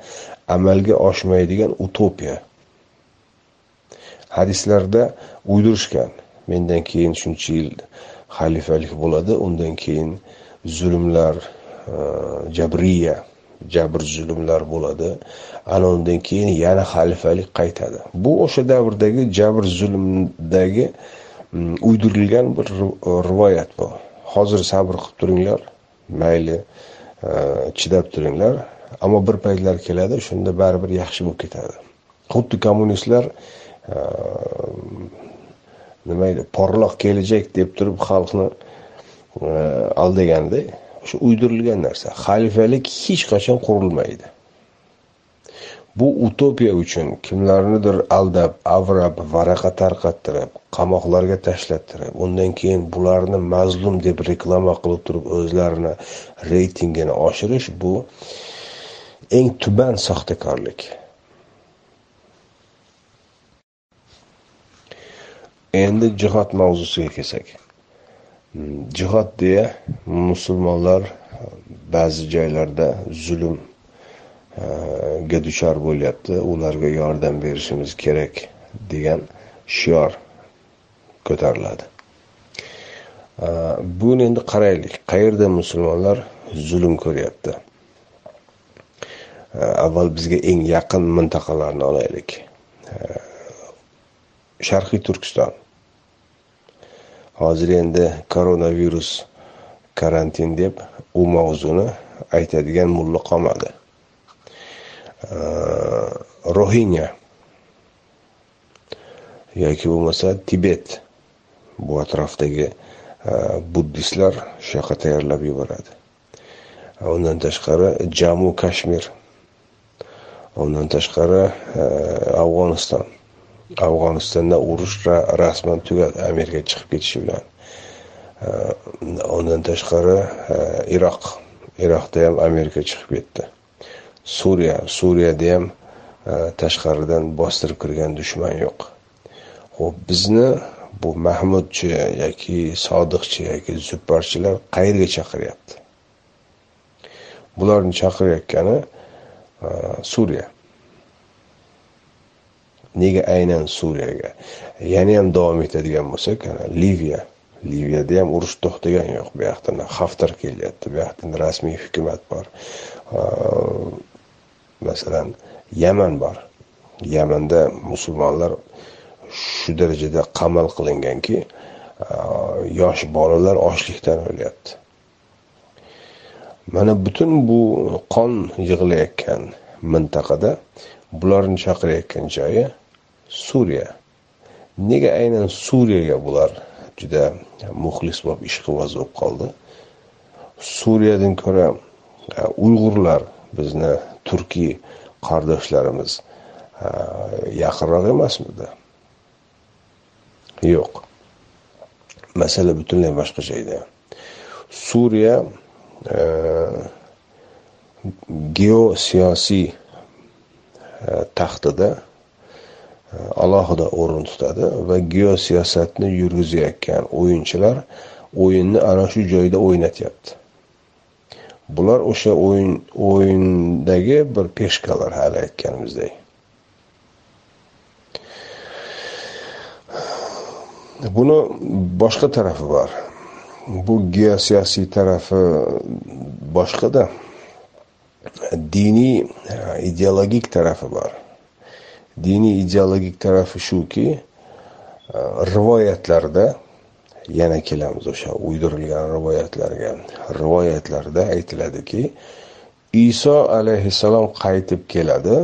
amalga oshmaydigan utopiya hadislarda uydirishgan. Mendan keyin shuncha yil xalifalik bo'ladi undan keyin zulmlar e, jabriya jabr zulmlar bo'ladi. Ana undan keyin yana xalifalik qaytadi. Bu o'sha davrdagi jabr zulmdagi mm, uydirilgan bir e, rivoyat bu. Hozir sabr qilib turinglar mayli e, chidab turinglar. Ammo bir paytlar keladi shunda baribir yaxshi bo'lib ketadi. Xuddi kommunistlar nima deydi porloq kelajak deb turib xalqni aldaganda o'sha uydirilgan narsa. Xalifalik hech qachon qurilmaydi. Bu utopiya uchun kimlarnidir aldab avrab varaqa tarqattirib qamoqlarga tashlattirib undan keyin bularni mazlum deb reklama qilib turib o'zlarini reytingini oshirish bu eng tuban soxtakorlik endi jihod mavzusiga kelsak. Jihod deya musulmonlar ba'zi joylarda zulm e, ga duchor bo'lyapti. Ularga yordam berishimiz kerak degan shior ko'tariladi. E, buni endi qaraylik. Qayerda musulmonlar zulm ko'ryapti? E, avval bizga eng yaqin mintaqalarni olaylik. Sharqiy turkiston. Hozir endi koronavirus karantin deb u mavzuni aytadigan mulla qolmadi. Rohinya yoki bo'lmasa tibet. Bu atrofdagi e, buddistlar shu yoqqa tayyorlab yuboradi. Undan tashqari jammu kashmir undan tashqari e, afg'oniston. Afg'onistonda urush rasman tugadi amerika chiqib ketishi bilan. Undan tashqari e, iroq iroqda ham amerika chiqib ketdi. Suriya suriyada ham e, tashqaridan bostirib kirgan dushman yo'q. Ho'p bizni bu mahmudchi yoki sodiqchi yoki zubbarchilar qayerga chaqiryapti? Bularni chaqirayotgani e, suriya. Nega aynan suriyaga? Yana ham davom etadigan bo'lsak liviya. Liviyada ham urush to'xtagan yo'q bu yoqdan. Haftar kelyapti bu yoqdan rasmiy hukumat bor. Masalan yaman bor. Yamanda musulmonlar shu darajada qamal qilinganki yosh bolalar ochlikdan o'lyapti. Mana butun bu qon yig'ilayotgan mintaqada bularni chaqirayotgan joyi suriya. Nega aynan suriyaga bular juda muxlis bo'lib ishqiboz bo'lib qoldi? Suriyadan ko'ra e, uyg'urlar bizni turkiy qardoshlarimiz e, yaqinroq emasmidi? Yo'q. Masala butunlay boshqa joyda. Suriya e, geosiyosiy E, taxtida e, alohida o'rin tutadi va geosiyosatni yurgizayotgan o'yinchilar o'yinni ana shu joyda o'ynatyapti. Bular o'sha o'yin o'yindagi bir peshkalar hali aytganimizdek. Buni boshqa tarafi bor. Bu geosiyosiy tarafi boshqada. Diniy eh, ideologik tarafi bor diniy ideologik tarafi shuki eh, rivoyatlarda yana kelamiz o'sha uydirilgan rivoyatlarga. Rivoyatlarda aytiladiki iso alayhissalom qaytib keladi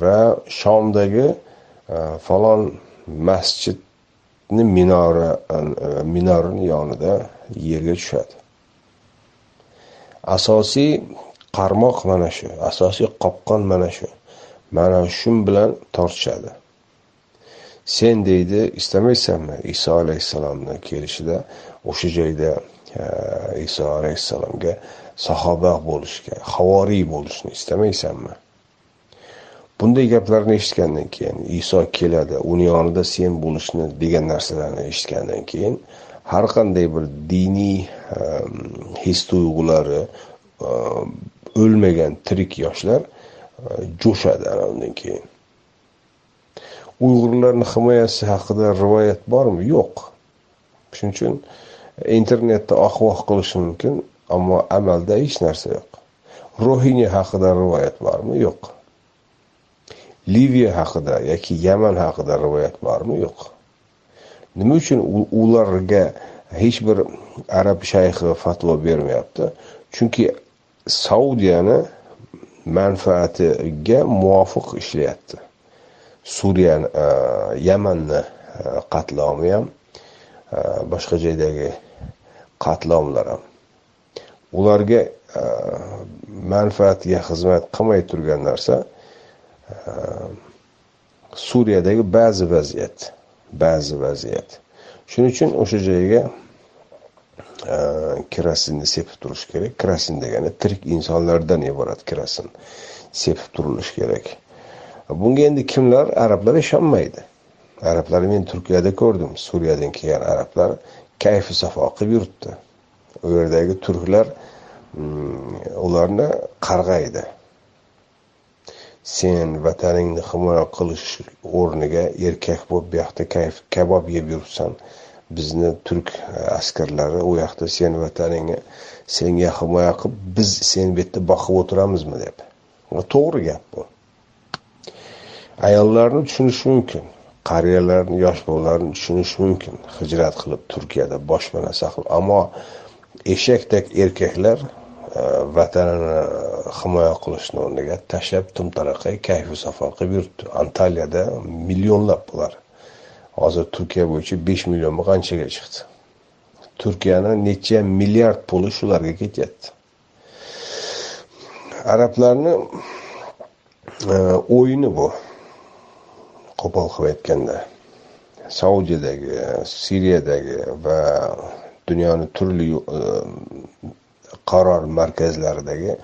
va shomdagi eh, falon masjidni minora minorini yonida yerga tushadi. Asosiy qarmoq mana shu asosiy qopqon mana shu. Mana shu bilan tortishadi. Sen deydi istamaysanmi iso alayhissalomni kelishida? O'sha joyda e, iso alayhissalomga sahoba bo'lishga havoriy bo'lishni istamaysanmi? Bunday gaplarni eshitgandan keyin iso keladi uni yonida sen bo'lishni degan narsalarni eshitgandan keyin har qanday bir diniy e, his tuyg'ulari e, o'lmagan tirik yoshlar e, jo'shadi ana undan keyin. Uyg'urlarni himoyasi haqida rivoyat bormi? Yo'q. Shuning uchun internetda oh qilish mumkin ammo amalda hech narsa yo'q. Rohinya haqida rivoyat bormi? Yo'q. Liviya haqida yoki yaman haqida rivoyat bormi? Yo'q. Nima uchun ularga hech bir arab shayxi fatvo bermayapti? Chunki saudiyani manfaatiga muvofiq ishlayapti. Suriyani e, yamanni e, qatlomi ham e, boshqa joydagi qatlomlar ham. Ularga manfaatiga xizmat qilmay turgan narsa suriyadagi ba'zi vaziyat ba'zi vaziyat. Shuning uchun o'sha joyga kerosinni sepib turish kerak kerosin degani tirik insonlardan iborat kerosin sepib turilishi kerak bunga endi kimlar arablar ishonmaydi arablar men turkiyada ko'rdim suriyadan kelgan arablar kayfi safo qilib yuribdi u yerdagi turklar ularni qarg'aydi sen vataningni himoya qilish o'rniga erkak bo'lib bu yoqda kayf kabob yeb yuribsan bizni turk e, askarlari u yoqda sen vataningni senga himoya qilib biz seni bu yerda boqib o'tiramizmi deb. To'g'ri gap bu. Ayollarni tushunish mumkin qariyalarni yosh bolalarni tushunish mumkin hijrat qilib turkiyada boshpana saqlab. Ammo eshakdek erkaklar e, vatanini e, himoya qilishni o'rniga tashlab tumtaraqay kayfu safo qilib yuribdi. Antaliyada millionlab bular. Hozir turkiya bo'yicha besh million qanchaga chiqdi? Turkiyani necha milliard puli shularga ketyapti. Arablarni e, o'yini bu. Qo'pol qilib aytganda saudiyadagi siriyadagi va dunyoni turli e, qaror markazlaridagi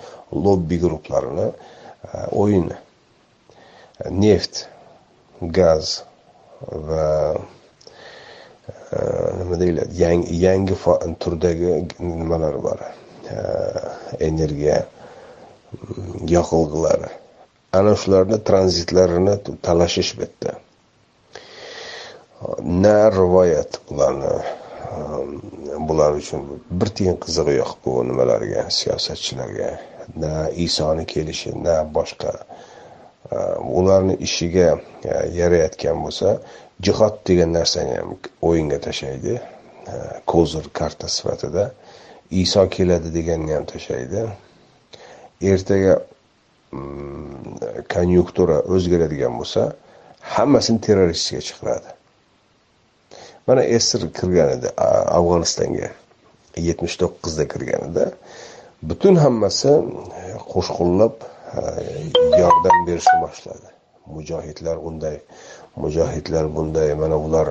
lobbi guruhlarini e, o'yini. Neft gaz va eh, nima deyiladi yangi yangi turdagi nimalar bor eh, energiya mm, yoqilg'ilari. Ana shularni tranzitlarini talashish bu yerda. Na rivoyat ularni eh, bular uchun bir tiyin qizig'i yo'q bu nimalarga siyosatchilarga. Na isoni kelishi na boshqa Э, ularni ishiga э, yarayotgan bo'lsa jihod degan narsani ham o'yinga tashlaydi. Э, kozir karta sifatida. Iso keladi deganni ham tashlaydi. Ertaga mm, konyunktura o'zgaradigan bo'lsa hammasini terroristga chiqaradi. Mana esir kirgan edi afg'onistonga yetmish to'qqizda kirgan edi butun hammasi e, qo'shqo'llab yordam berishni boshladi. Mujohidlar unday mujohidlar bunday mana ular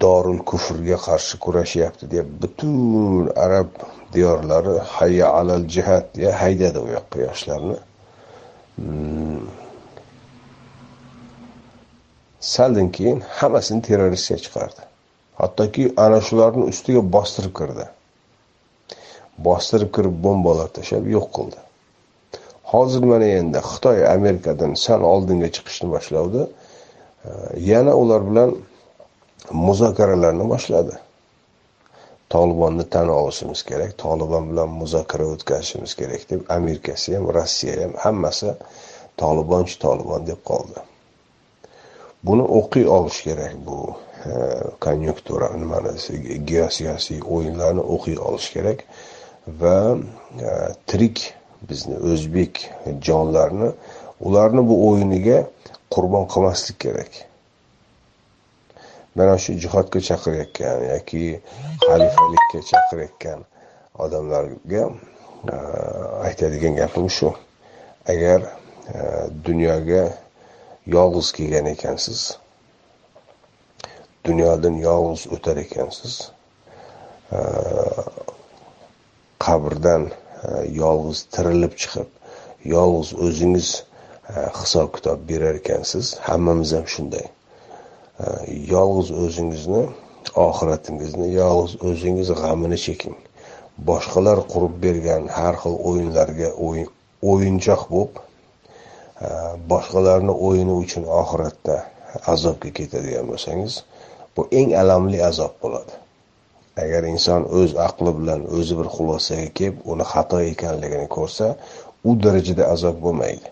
dorul kufrga qarshi kurashyapti deb butun arab diyorlari hayya alal jihad deya haydadi u yoqqa yoshlarni. Hmm. Saldan keyin hammasini terroristga chiqardi. Hattoki ana shularni ustiga bostirib kirdi. Bostirib kirib bombalar tashlab yo'q qildi. Hozir mana endi xitoy amerikadan sal oldinga chiqishni boshlavdi yana ular bilan muzokaralarni boshladi. Tolibonni tan olishimiz kerak tolibon bilan muzokara o'tkazishimiz kerak deb amerikasi ham rossiya ham hammasi tolibonchi tolibon deb qoldi. Buni o'qiy olish kerak bu konyunktura nimani geosiyosiy o'yinlarni o'qiy olish kerak va e, tirik bizni o'zbek jonlarni ularni bu o'yiniga qurbon qilmaslik kerak. Mana shu jihodga chaqirayotgan yoki xalifalikka chaqirayotgan odamlarga e, aytadigan gapim shu. Agar e, dunyoga yolg'iz kelgan ekansiz dunyodan yolg'iz o'tar ekansiz e, qabrdan E, yolg'iz tirilib chiqib yolg'iz o'zingiz e, hisob kitob berar ekansiz. Hammamiz ham shunday. E, yolg'iz o'zingizni oxiratingizni yolg'iz o'zingiz g'amini cheking. Boshqalar qurib bergan har xil o'yinlarga o'yinchoq bo'lib boshqalarni o'yini uchun oxiratda azobga ketadigan bo'lsangiz bu eng alamli azob bo'ladi. Agar inson o'z aqli bilan o'zi bir xulosaga kelib uni xato ekanligini ko'rsa u darajada azob bo'lmaydi.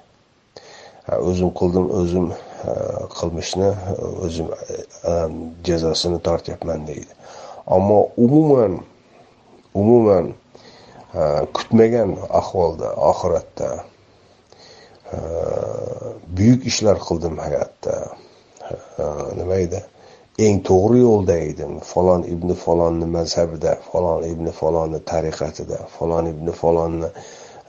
O'zim qildim o'zim e, qilmishni o'zim e, e, jazosini tortyapman deydi. Ammo umuman umuman kutmagan ahvolda oxiratda buyuk ishlar qildim hayotda. Nima edi? Eng to'g'ri yo'lda edim falon ibn falonni mazhabida falon ibn falonni tariqatida falon ibn falonni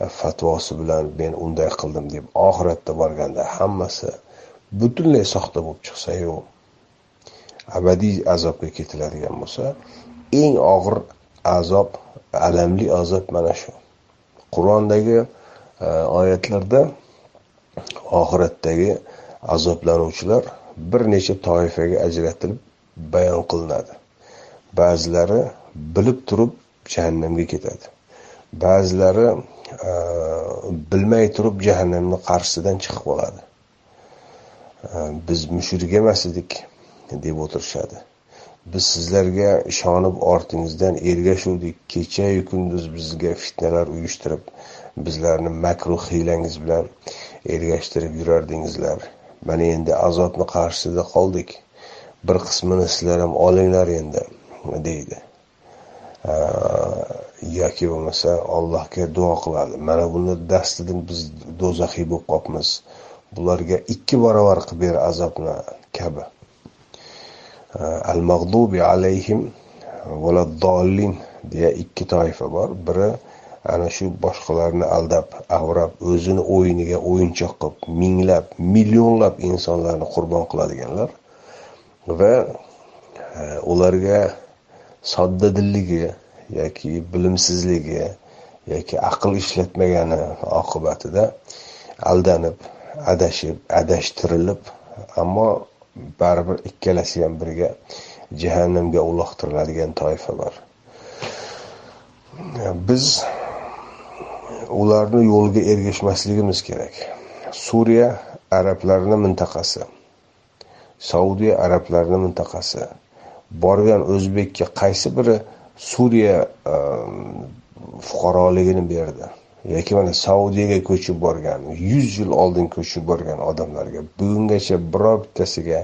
e, fatvosi bilan men unday qildim deb oxiratda borganda hammasi butunlay soxta bo'lib chiqsayu abadiy azobga ketiladigan bo'lsa eng og'ir azob alamli azob mana shu. Qur'ondagi e, oyatlarda oxiratdagi azoblanuvchilar bir necha toifaga ajratilib bayon qilinadi. Ba'zilari bilib turib jahannamga ketadi. Ba'zilari e, bilmay turib jahannamni qarshisidan chiqib qoladi e, biz mushrik emas edik deb o'tirishadi. Biz sizlarga ishonib ortingizdan ergashuvdik. Kechayu kunduz bizga fitnalar uyushtirib bizlarni makru hiylangiz bilan ergashtirib yurardingizlar. Mana endi azobni qarshisida qoldik. Bir qismini sizlar ham olinglar endi deydi. Yoki bo'lmasa allohga duo qiladi. Mana buni dastidan biz do'zaxiy bo'lib qolibmiz bularga ikki barobar qilib ber azobni kabi. Al mag'dubi alayhim valaddolin deya ikki toifa bor. Biri ana shu boshqalarni aldab avrab o'zini o'yiniga o'yinchoq qilib minglab millionlab insonlarni qurbon qiladiganlar va e, ularga sodda dilligi yoki bilimsizligi yoki aql ishlatmagani oqibatida aldanib adashib adashtirilib ammo baribir ikkalasi ham birga jahannamga uloqtiriladigan toifa bor. Biz ularni yo'liga ergashmasligimiz kerak. Suriya arablarni mintaqasi saudiya arablarni mintaqasi. Borgan o'zbekka qaysi biri suriya e, fuqaroligini berdi? Yoki mana saudiyaga ko'chib borgan yuz yil oldin ko'chib borgan odamlarga bugungacha biror bittasiga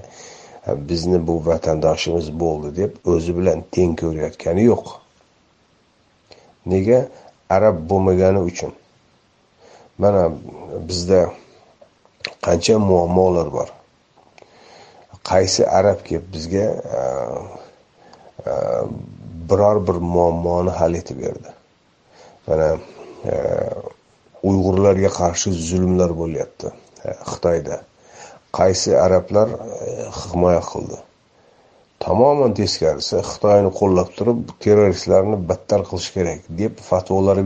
e, bizni bu vatandoshimiz bo'ldi deb o'zi bilan teng ko'rayotgani yo'q. Nega? Arab bo'lmagani uchun. Mana bizda qancha muammolar bor. Qaysi arab kelib bizga e, e, biror bir muammoni hal etib berdi. Mana e, uyg'urlarga qarshi zulmlar bo'lyapti xitoyda. Qaysi arablar himoya qildi? Tamoman teskarisi xitoyni qo'llab turib terroristlarni battar qilish kerak deb fatvolar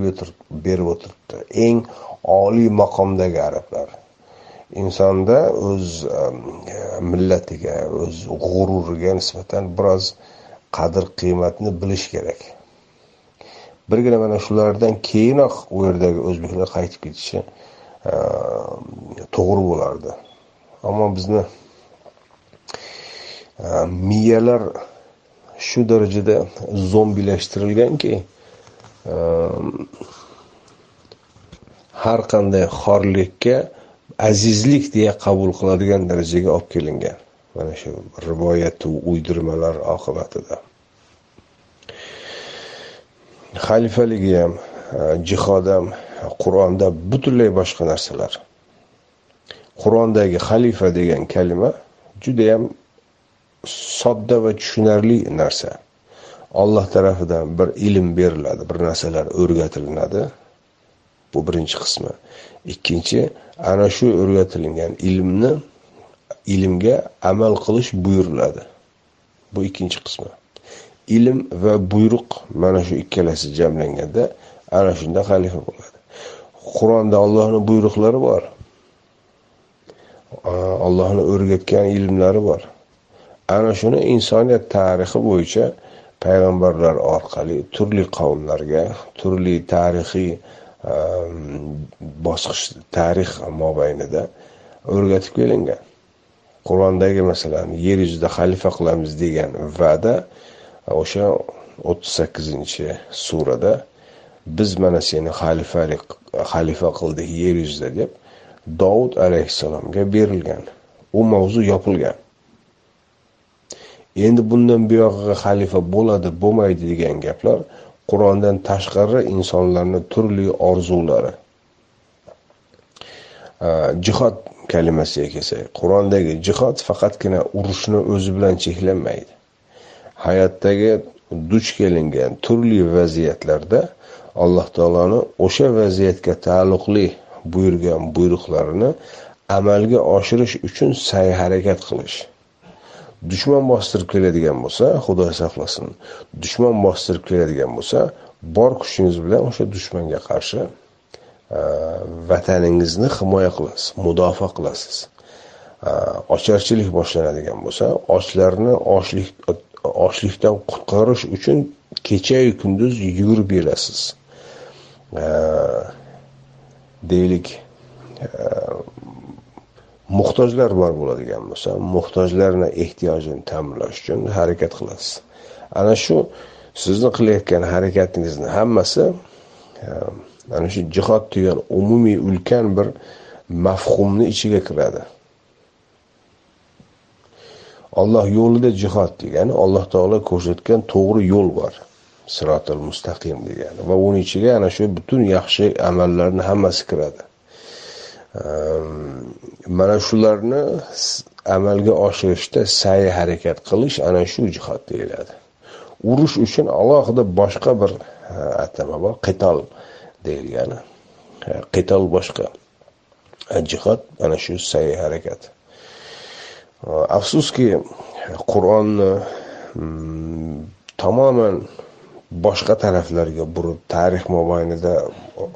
berib o'tiribdi. Eng oliy maqomdagi arablar. Insonda o'z um, millatiga o'z g'ururiga nisbatan biroz qadr qiymatni bilish kerak. Birgina mana shulardan keyinoq u yerdagi o'zbeklar qaytib ketishi um, to'g'ri bo'lardi. Ammo bizni um, miyalar shu darajada zombilashtirilganki har qanday xorlikka azizlik deya qabul qiladigan darajaga olib kelingan. Mana shu rivoyatu uydirmalar oqibatida. Xalifaligi ham e, jihod ham e, qur'onda butunlay boshqa narsalar. Qur'ondagi xalifa degan kalima judayam sodda va tushunarli narsa. Olloh tarafidan bir ilm beriladi bir narsalar o'rgatilinadi bu birinchi qismi. Ikkinchi ana shu o'rgatilgan ilmni ilmga amal qilish buyuriladi. Bu ikkinchi qismi. Ilm va buyruq mana shu ikkalasi jamlanganda ana shunda xalifa bo'ladi. Qur'onda ollohni buyruqlari bor. Ollohni o'rgatgan ilmlari bor. Ana shuni insoniyat tarixi bo'yicha payg'ambarlar orqali turli qavmlarga turli tarixiy Ehm, bosqich tarix mobaynida o'rgatib kelingan. Qur'ondagi masalan yer yuzida xalifa qilamiz degan va'da e, o'sha o'ttiz sakkizinchi surada biz mana seni xalifalik xalifa qildik yer yuzida deb dovud alayhissalomga berilgan. U mavzu yopilgan. Endi bundan buyog'iga xalifa bo'ladi bo'lmaydi degan gaplar qur'ondan tashqari insonlarni turli orzulari. Jihod kalimasiga kelsak qur'ondagi jihod faqatgina urushni o'zi bilan cheklanmaydi. Hayotdagi duch kelingan turli vaziyatlarda alloh taoloni o'sha vaziyatga taalluqli buyurgan buyruqlarini amalga oshirish uchun sa'y harakat qilish. Dushman bostirib keladigan bo'lsa xudo saqlasin. Dushman bostirib keladigan bo'lsa bor kuchingiz bilan o'sha dushmanga qarshi e, vataningizni himoya qilasiz mudofaa qilasiz. E, ocharchilik boshlanadigan bo'lsa ochlarni ochlik ochlikdan qutqarish uchun kechayu kunduz yugurib yurasiz e, deylik muhtojlar bor bo'ladigan bo'lsa muhtojlarni ehtiyojini ta'minlash uchun harakat qilasiz. Ana shu sizni qilayotgan harakatingizni hammasi eh, ana shu jihod degan umumiy ulkan bir mafhumni ichiga kiradi. Olloh yo'lida jihod degani alloh taolo ko'rsatgan to'g'ri yo'l bor. Sirotil mustaqim degani va uni ichiga ana shu butun yaxshi amallarni hammasi kiradi. Ehm, mana shularni amalga oshirishda sa'y harakat qilish ana shu jihod deyiladi. Urush uchun alohida boshqa bir e, atama bor qital deyilgani e, qital boshqa e, jihod ana shu sa'y harakat. Afsuski qur'onni mm, tamoman boshqa taraflarga burib tarix mobaynida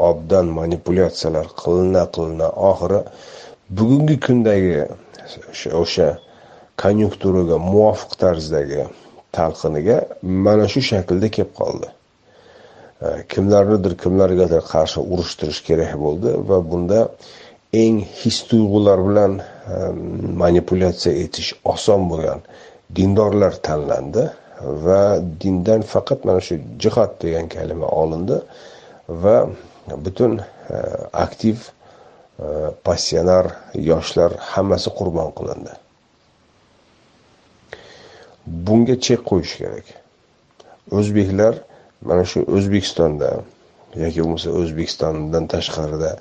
obdan manipulyatsiyalar qilina qilina oxiri bugungi kundagi o'sha konyunkturaga muvofiq tarzdagi talqiniga mana shu shaklda kelib qoldi. Kimlarnidir kimlargadir qarshi urushtirish kerak bo'ldi va bunda eng his tuyg'ular bilan e, manipulyatsiya etish oson bo'lgan dindorlar tanlandi. Va dindan faqat mana shu jihod degan kalima olindi va butun e, aktiv e, passionar yoshlar hammasi qurbon qilindi. Bunga chek qo'yish kerak. O'zbeklar mana shu o'zbekistonda yoki bo'lmasa o'zbekistondan tashqarida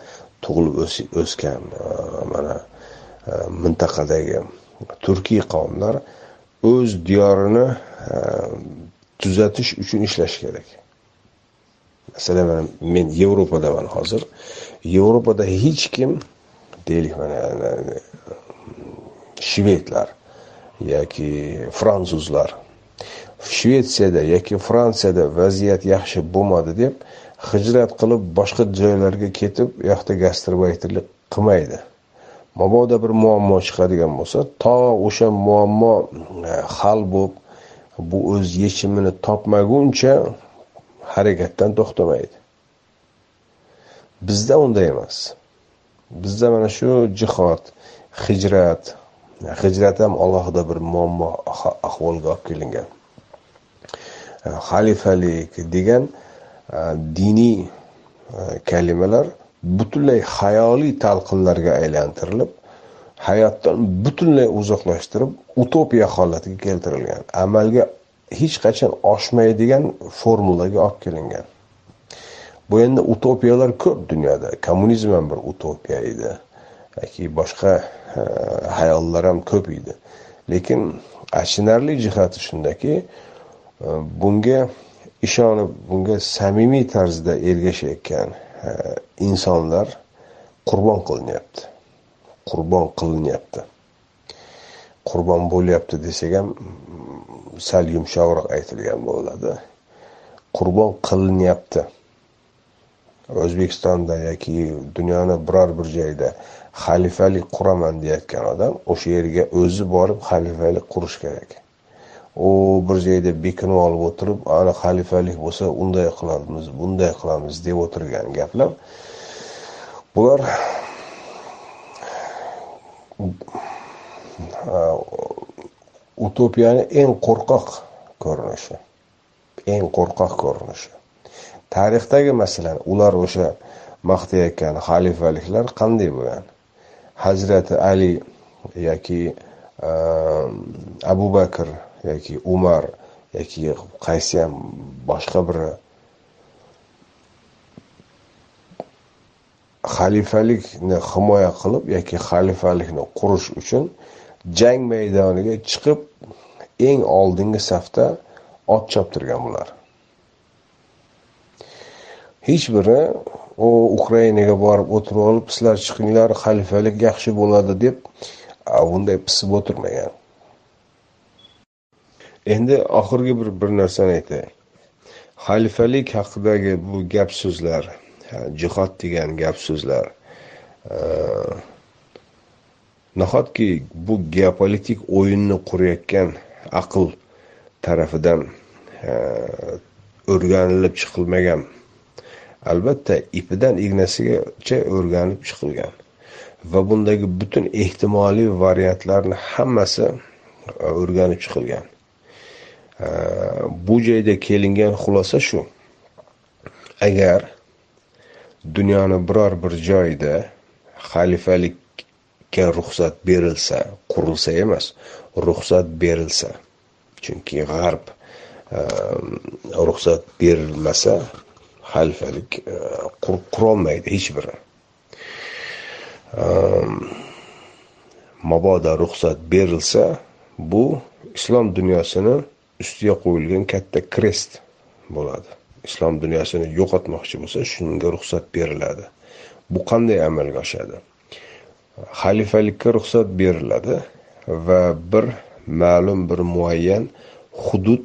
tug'ilib o'sgan e, mana mintaqadagi turkiy qavmlar o'z diyorini tuzatish uchun ishlash kerak. Masalan mana men yevropadaman hozir. Yevropada hech kim deylik mana shvedlar yoki fransuzlar shvetsiyada yoki fransiyada vaziyat yaxshi bo'lmadi deb hijrat qilib boshqa joylarga ketib u yoqda gastrobayterlik qilmaydi. Mabodo bir muammo chiqadigan bo'lsa to o'sha muammo hal bo'lib bu o'z yechimini topmaguncha harakatdan to'xtamaydi. Bizda unday emas. Bizda mana shu jihod hijrat hijrat ham alohida bir muammo ahvolga olib kelingan. E, xalifalik degan e, diniy e, kalimalar butunlay xayoliy talqinlarga aylantirilib hayotdan butunlay uzoqlashtirib utopiya holatiga keltirilgan amalga hech qachon oshmaydigan formulaga olib kelingan. Bu endi utopiyalar ko'p dunyoda. Kommunizm ham bir utopiya edi. Yoki boshqa e, hayollar ham ko'p edi. Lekin achinarli jihati shundaki e, bunga ishonib bunga samimiy tarzda ergashayotgan e, insonlar qurbon qilinyapti. Qurbon qilinyapti. Qurbon bo'lyapti desak ham sal yumshoqroq aytilgan bo'ladi. Qurbon qilinyapti. O'zbekistonda yoki dunyoni biror bir joyida xalifalik quraman deyayotgan odam o'sha yerga o'zi borib xalifalik qurish kerak. U bir joyda bekinib olib o'tirib ana xalifalik bo'lsa unday qilamiz bunday qilamiz deb o'tirgan gaplar bular Э, utopiyani eng qo'rqoq ko'rinishi. Eng qo'rqoq ko'rinishi. Tarixdagi masalan ular o'sha maqtayotgan xalifaliklar qanday bo'lgan? Hazrati ali yoki e, abu bakr yoki umar yoki qaysi ham boshqa biri xalifalikni himoya qilib yoki xalifalikni qurish uchun jang maydoniga chiqib eng oldingi safda ot choptirgan bular. Hech biri u ukrainaga borib o'tirib olib sizlar chiqinglar xalifalik yaxshi bo'ladi deb bunday pisib o'tirmagan. Endi oxirgi bir bir narsani aytay. Xalifalik haqidagi bu gap so'zlar jihod degan gap so'zlar nahotki bu geopolitik o'yinni qurayotgan aql tarafidan o'rganilib chiqilmagan? Albatta ipidan ignasigacha o'rganib chiqilgan. Va bundagi butun ehtimoliy variantlarni hammasi o'rganib chiqilgan. Bu joyda kelingan xulosa shu. Agar dunyoni biror bir joyida xalifalikka ruxsat berilsa qurilsa emas ruxsat berilsa chunki g'arb ehm, ruxsat berilmasa xalifalik e, qurolmaydi hech biri. Ehm, mabodo ruxsat berilsa bu islom dunyosini ustiga qo'yilgan katta krest bo'ladi. Islom dunyosini yo'qotmoqchi bo'lsa shunga ruxsat beriladi. Bu qanday amalga oshadi? Xalifalikka ruxsat beriladi va bir ma'lum bir muayyan hudud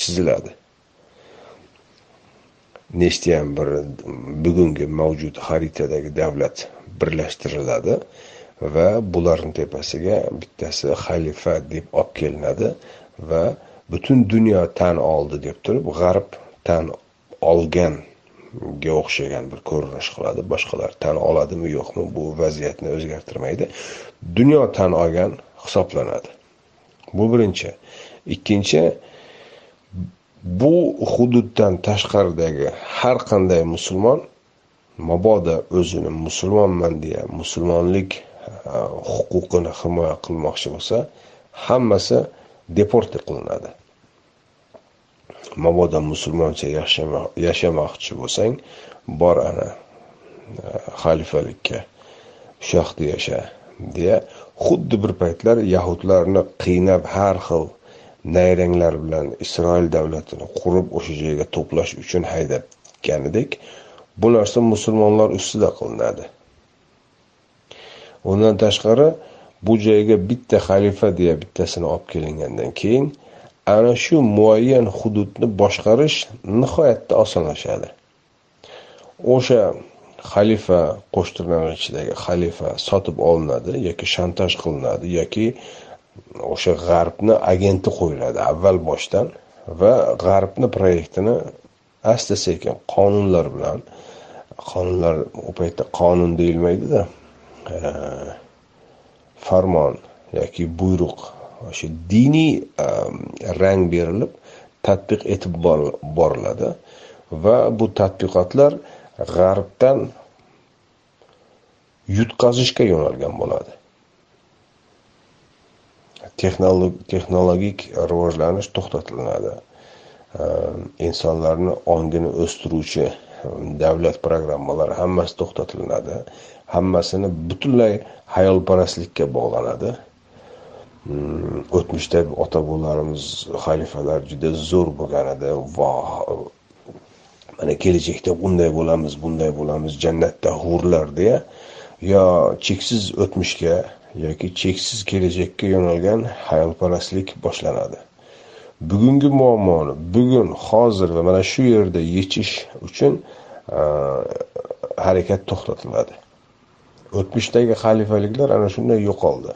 chiziladi. Nechtayam bir bugungi mavjud xaritadagi davlat birlashtiriladi va bularni tepasiga bittasi xalifa deb olib kelinadi va butun dunyo tan oldi deb turib g'arb tan olganga o'xshagan bir ko'rinish qiladi boshqalar tan oladimi yo'qmi bu vaziyatni o'zgartirmaydi. Dunyo tan olgan hisoblanadi. Bu birinchi. Ikkinchi bu hududdan tashqaridagi har qanday musulmon mabodo o'zini musulmonman deya musulmonlik huquqini himoya qilmoqchi bo'lsa hammasi deporti qilinadi. Mabodo musulmoncha yashamoqchi bo'lsang bor ana xalifalikka shu yoqda yasha deya xuddi bir paytlar yahudlarni qiynab har xil nayranglar bilan isroil davlatini qurib o'sha joyga to'plash uchun haydatganidek bu narsa musulmonlar ustida qilinadi. Undan tashqari bu joyga bitta xalifa deya bittasini olib kelingandan keyin ana shu muayyan hududni boshqarish nihoyatda osonlashadi. O'sha xalifa qo'sh ichidagi xalifa sotib olinadi yoki shantaj qilinadi yoki o'sha g'arbni agenti qo'yiladi avval boshdan va g'arbni proyektini asta sekin qonunlar bilan qonunlar u paytda qonun deyilmaydida e, farmon yoki buyruq o'sha diniy ehm, rang berilib tadbiq etib boriladi va bu tadbiqotlar g'arbdan yutqazishga yo'nalgan bo'ladi. Texnologik rivojlanish to'xtatiladi. Ehm, insonlarni ongini o'stiruvchi ehm, davlat programmalari hammasi to'xtatilinadi hammasini butunlay hayolparastlikka bog'lanadi. O'tmishda ota bobolarimiz xalifalar juda zo'r bo'lgan edi. Va mana kelajakda bunday bo'lamiz bunday bo'lamiz jannatda hurlar deya. Yo cheksiz o'tmishga yoki cheksiz kelajakka yo'nalgan hayolparastlik boshlanadi. Bugungi muammoni bugun hozir va mana shu yerda yechish uchun e, harakat to'xtatiladi. O'tmishdagi xalifaliklar ana shunday yo'qoldi.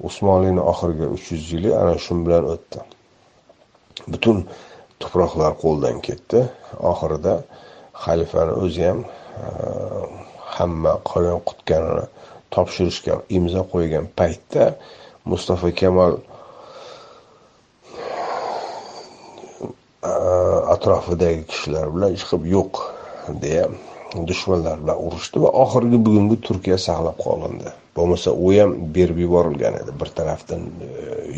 Usmonlini oxirgi uch yuz yili ana shu bilan o'tdi. Butun tuproqlar qo'ldan ketdi. Oxirida xalifani o'zi ham e, hamma qolgan qutganini topshirishga imzo qo'ygan paytda mustafa kamal e, atrofidagi kishilar bilan chiqib yo'q deya dushmanlar bilan urushdi va oxirgi bugungi turkiya saqlab qolindi. Bo'lmasa u ham berib yuborilgan edi. Bir tarafdan e,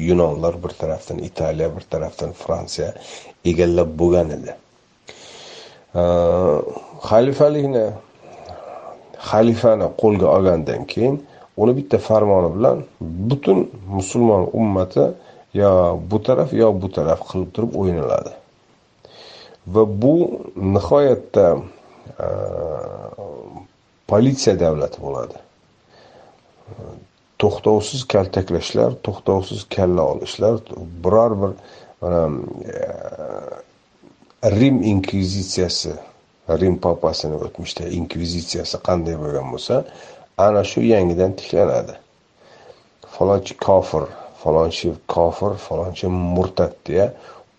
yunonlar bir tarafdan italiya bir tarafdan fransiya egallab bo'lgan edi. E, xalifalikni xalifani qo'lga olgandan keyin uni bitta farmoni bilan butun musulmon ummati yo bu taraf yo bu taraf qilib turib o'ynaladi. Va bu nihoyatda politsiya davlati bo'ladi to'xtovsiz kaltaklashlar to'xtovsiz kalla olishlar biror bir mana rim inkvizitsiyasi rim papasini o'tmishda inkvizitsiyasi qanday bo'lgan bo'lsa ana shu yangidan tiklanadi falonchi kofir falonchi kofir falonchi murtad deya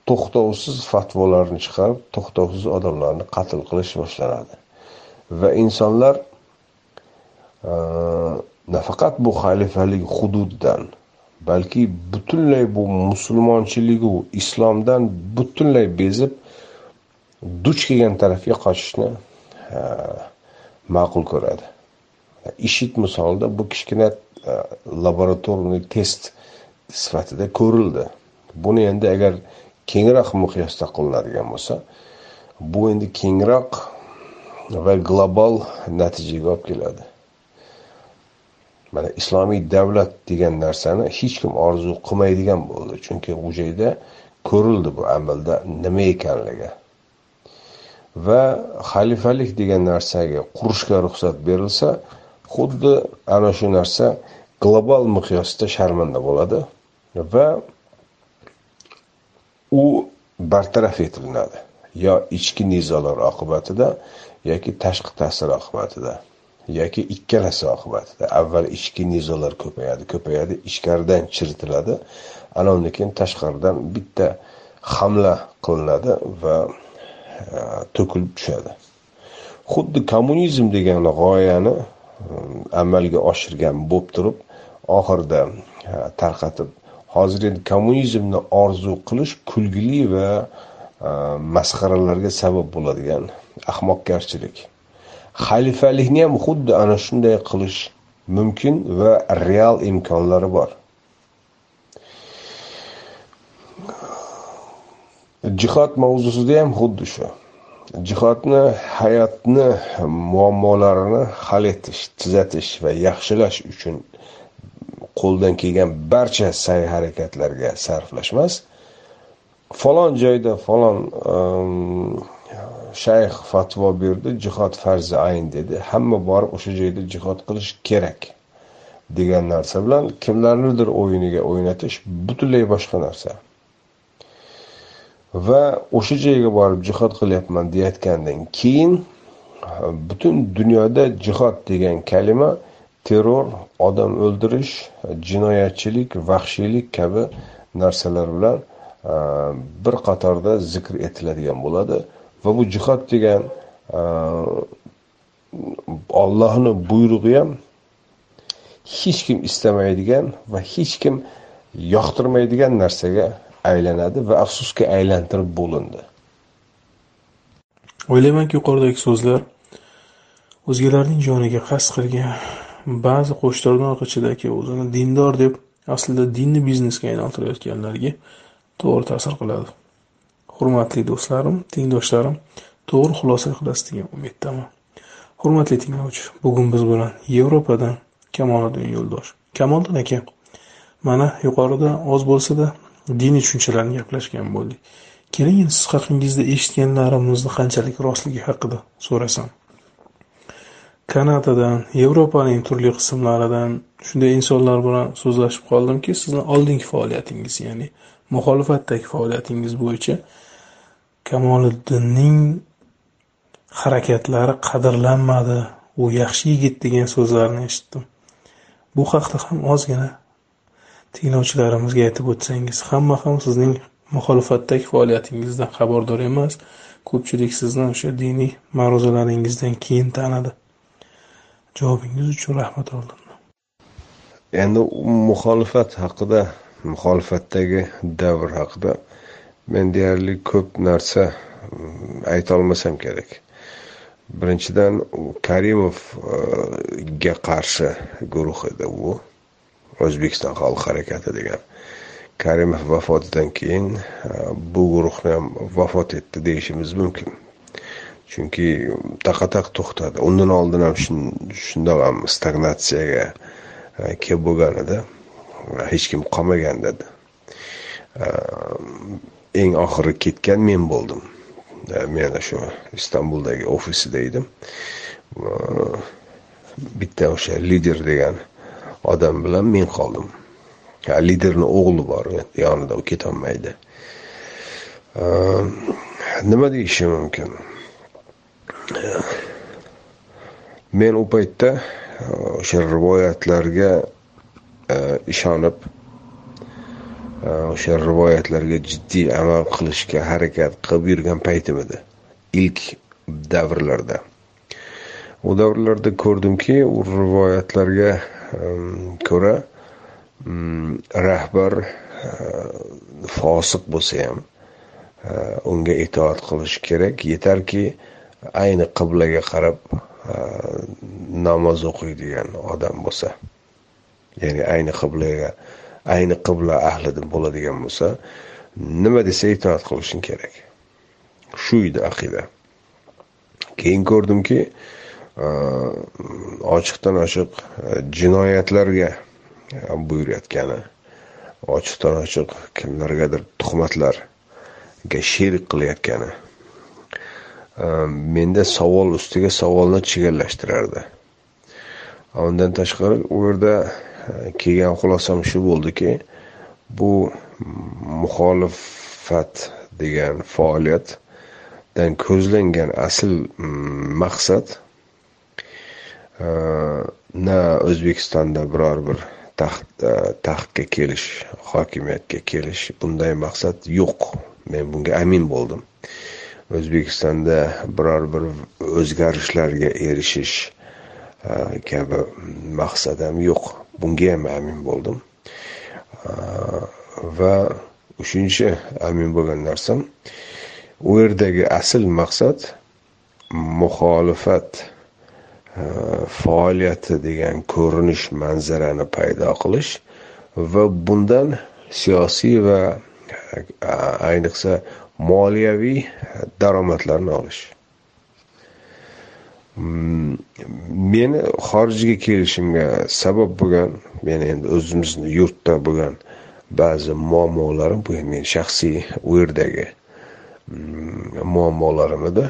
to'xtovsiz fatvolarni chiqarib to'xtovsiz odamlarni qatl qilish boshlanadi. Va insonlar e, nafaqat bu xalifalik hududidan balki butunlay bu musulmonchiligu islomdan butunlay bezib duch kelgan tarafga qochishni e, ma'qul ko'radi. Ishit misolida bu kichkina e, laboratorniy test sifatida ko'rildi. Buni endi agar kengroq miqyosda qilinadigan bo'lsa bu endi kengroq va global natijaga olib keladi. Mana islomiy davlat degan narsani hech kim orzu qilmaydigan bo'ldi chunki u joyda ko'rildi bu amalda nima ekanligi. Va xalifalik degan narsaga qurishga ruxsat berilsa xuddi ana shu narsa global miqyosda sharmanda bo'ladi va u bartaraf etilinadi yo ichki nizolar oqibatida yoki tashqi ta'sir oqibatida yoki ikkalasi oqibatida. Avval ichki nizolar ko'payadi ko'payadi ichkaridan chiritiladi. Ana undan keyin tashqaridan bitta hamla qilinadi va e, to'kilib tushadi. Xuddi kommunizm degan g'oyani e, amalga oshirgan bo'lib turib oxirida e, tarqatib hozir endi kommunizmni orzu qilish kulgili va e, masxaralarga sabab bo'ladigan ahmoqgarchilik. Xalifalikni ham xuddi ana shunday qilish mumkin va real imkonlari bor. Jihod mavzusida ham xuddi shu. Jihodni hayotni muammolarini hal etish tuzatish va yaxshilash uchun qo'ldan kelgan barcha sa'y harakatlarga sarflashmas. Falon joyda falon um, shayx fatvo berdi jihod farzi ayn dedi. Hamma borib o'sha joyda jihod qilish kerak degan narsa bilan kimlarnidir o'yiniga o'ynatish butunlay boshqa narsa. Va o'sha joyga borib jihod qilyapman deyayotgandan keyin uh, butun dunyoda jihod degan kalima terror odam o'ldirish jinoyatchilik vahshiylik kabi narsalar bilan e, bir qatorda zikr etiladigan bo'ladi va bu jihod degan e, ollohni buyrug'i ham hech kim istamaydigan va hech kim yoqtirmaydigan narsaga aylanadi va afsuski aylantirib bo'lindi. O'ylaymanki yuqoridagi so'zlar o'zgalarning joniga qasd qilgan ba'zi qo'shtirnoq ichidagi o'zini dindor deb aslida dinni biznesga aylantirayotganlarga to'g'ri ta'sir qiladi. Hurmatli do'stlarim tengdoshlarim to'g'ri xulosa qilasiz degan umiddaman. Hurmatli tinglovchi bugun biz bilan yevropadan kamoliddin yo'ldosh. Kamoliddin aka mana yuqorida oz bo'lsada diniy tushunchalarni gaplashgan bo'ldik. Keling siz haqingizda eshitganlarimizni qanchalik rostligi haqida so'rasam. Kanadadan yevropaning turli qismlaridan shunday insonlar bilan so'zlashib qoldimki sizni oldingi faoliyatingiz ya'ni muxolifatdagi faoliyatingiz bo'yicha kamoliddinning harakatlari qadrlanmadi. U yaxshi yigit degan so'zlarni eshitdim. Bu haqda ham ozgina tinglovchilarimizga aytib o'tsangiz hamma ham sizning muxolifatdagi faoliyatingizdan xabardor emas. Ko'pchilik sizni o'sha diniy ma'ruzalaringizdan keyin tanidi. Javobingiz uchun rahmat oldindan endi muxolifat haqida muxolifatdagi davr haqida men deyarli ko'p narsa mm, aytolmasam kerak. Birinchidan karimovga qarshi guruh edi u. O'zbekiston xalq harakati degan. Karimov vafotidan keyin e, bu guruhni ham vafot etdi deyishimiz mumkin. Chunki taqataq to'xtadi. Undan oldin ham shundoq ham stagnatsiyaga e, kelib bo'lgan edi. Hech kim qolmagan dedi. E, eng oxiri ketgan men bo'ldim. E, men shu istanbuldagi ofisida edim. Bitta o'sha lider degan odam bilan men qoldim. Liderni o'g'li bor yonida u ketolmaydi. Nima deyishim mumkin? Men u paytda uh, o'sha rivoyatlarga uh, ishonib uh, o'sha rivoyatlarga jiddiy amal qilishga harakat qilib yurgan paytim edi. Ilk davrlarda. U davrlarda ko'rdimki u rivoyatlarga um, ko'ra um, rahbar fosiq bo'lsa ham unga itoat qilish kerak. Yetarki ayni qiblaga qarab e, namoz o'qiydigan odam bo'lsa ya'ni ayni qiblaga ayni qibla ahlidan bo'ladigan bo'lsa nima desa itoat qilishing kerak. Shu edi aqida. Keyin ko'rdimki e, ochiqdan ochiq e, jinoyatlarga buyurayotgani ochiqdan ochiq kimlargadir tuhmatlarga sherik qilayotgani menda savol ustiga savolni chigallashtirardi undan tashqari u yerda e, kelgan xulosam shu bo'ldiki bu muxolifat degan faoliyatdan ko'zlangan asl maqsad e, na o'zbekistonda biror bir taxt e, taxtga kelish hokimiyatga kelish bunday maqsad yo'q. Men bunga amin bo'ldim. O'zbekistonda biror bir o'zgarishlarga erishish e, kabi maqsad ham yo'q. Bunga ham amin bo'ldim. E, va uchinchi amin bo'lgan narsam u yerdagi asl maqsad muxolifat e, faoliyati degan ko'rinish manzarani paydo qilish va bundan siyosiy va ayniqsa moliyaviy daromadlarni olish. Mm, meni xorijga kelishimga sabab bo'lgan meni endi o'zimizni yurtda bo'lgan ba'zi muammolarim bu meni shaxsiy u yerdagi mm, muammolarim edi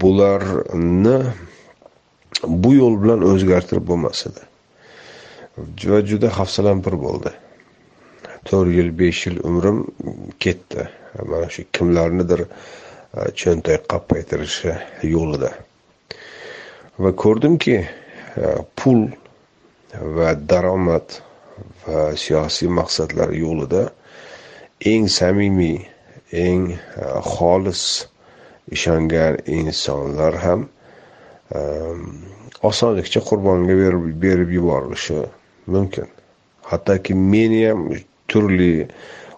bularni bu yo'l bilan o'zgartirib bo'lmas edi va juda hafsalam bo'ldi. To'rt yil besh yil umrim ketdi. Mana shu kimlarnidir e, cho'ntak qappaytirishi yo'lida. Va ko'rdimki e, pul va daromad va siyosiy maqsadlar yo'lida eng samimiy eng e, xolis ishongan insonlar ham osonlikcha qurbonga berib yuborilishi mumkin. Hattoki meni ham turli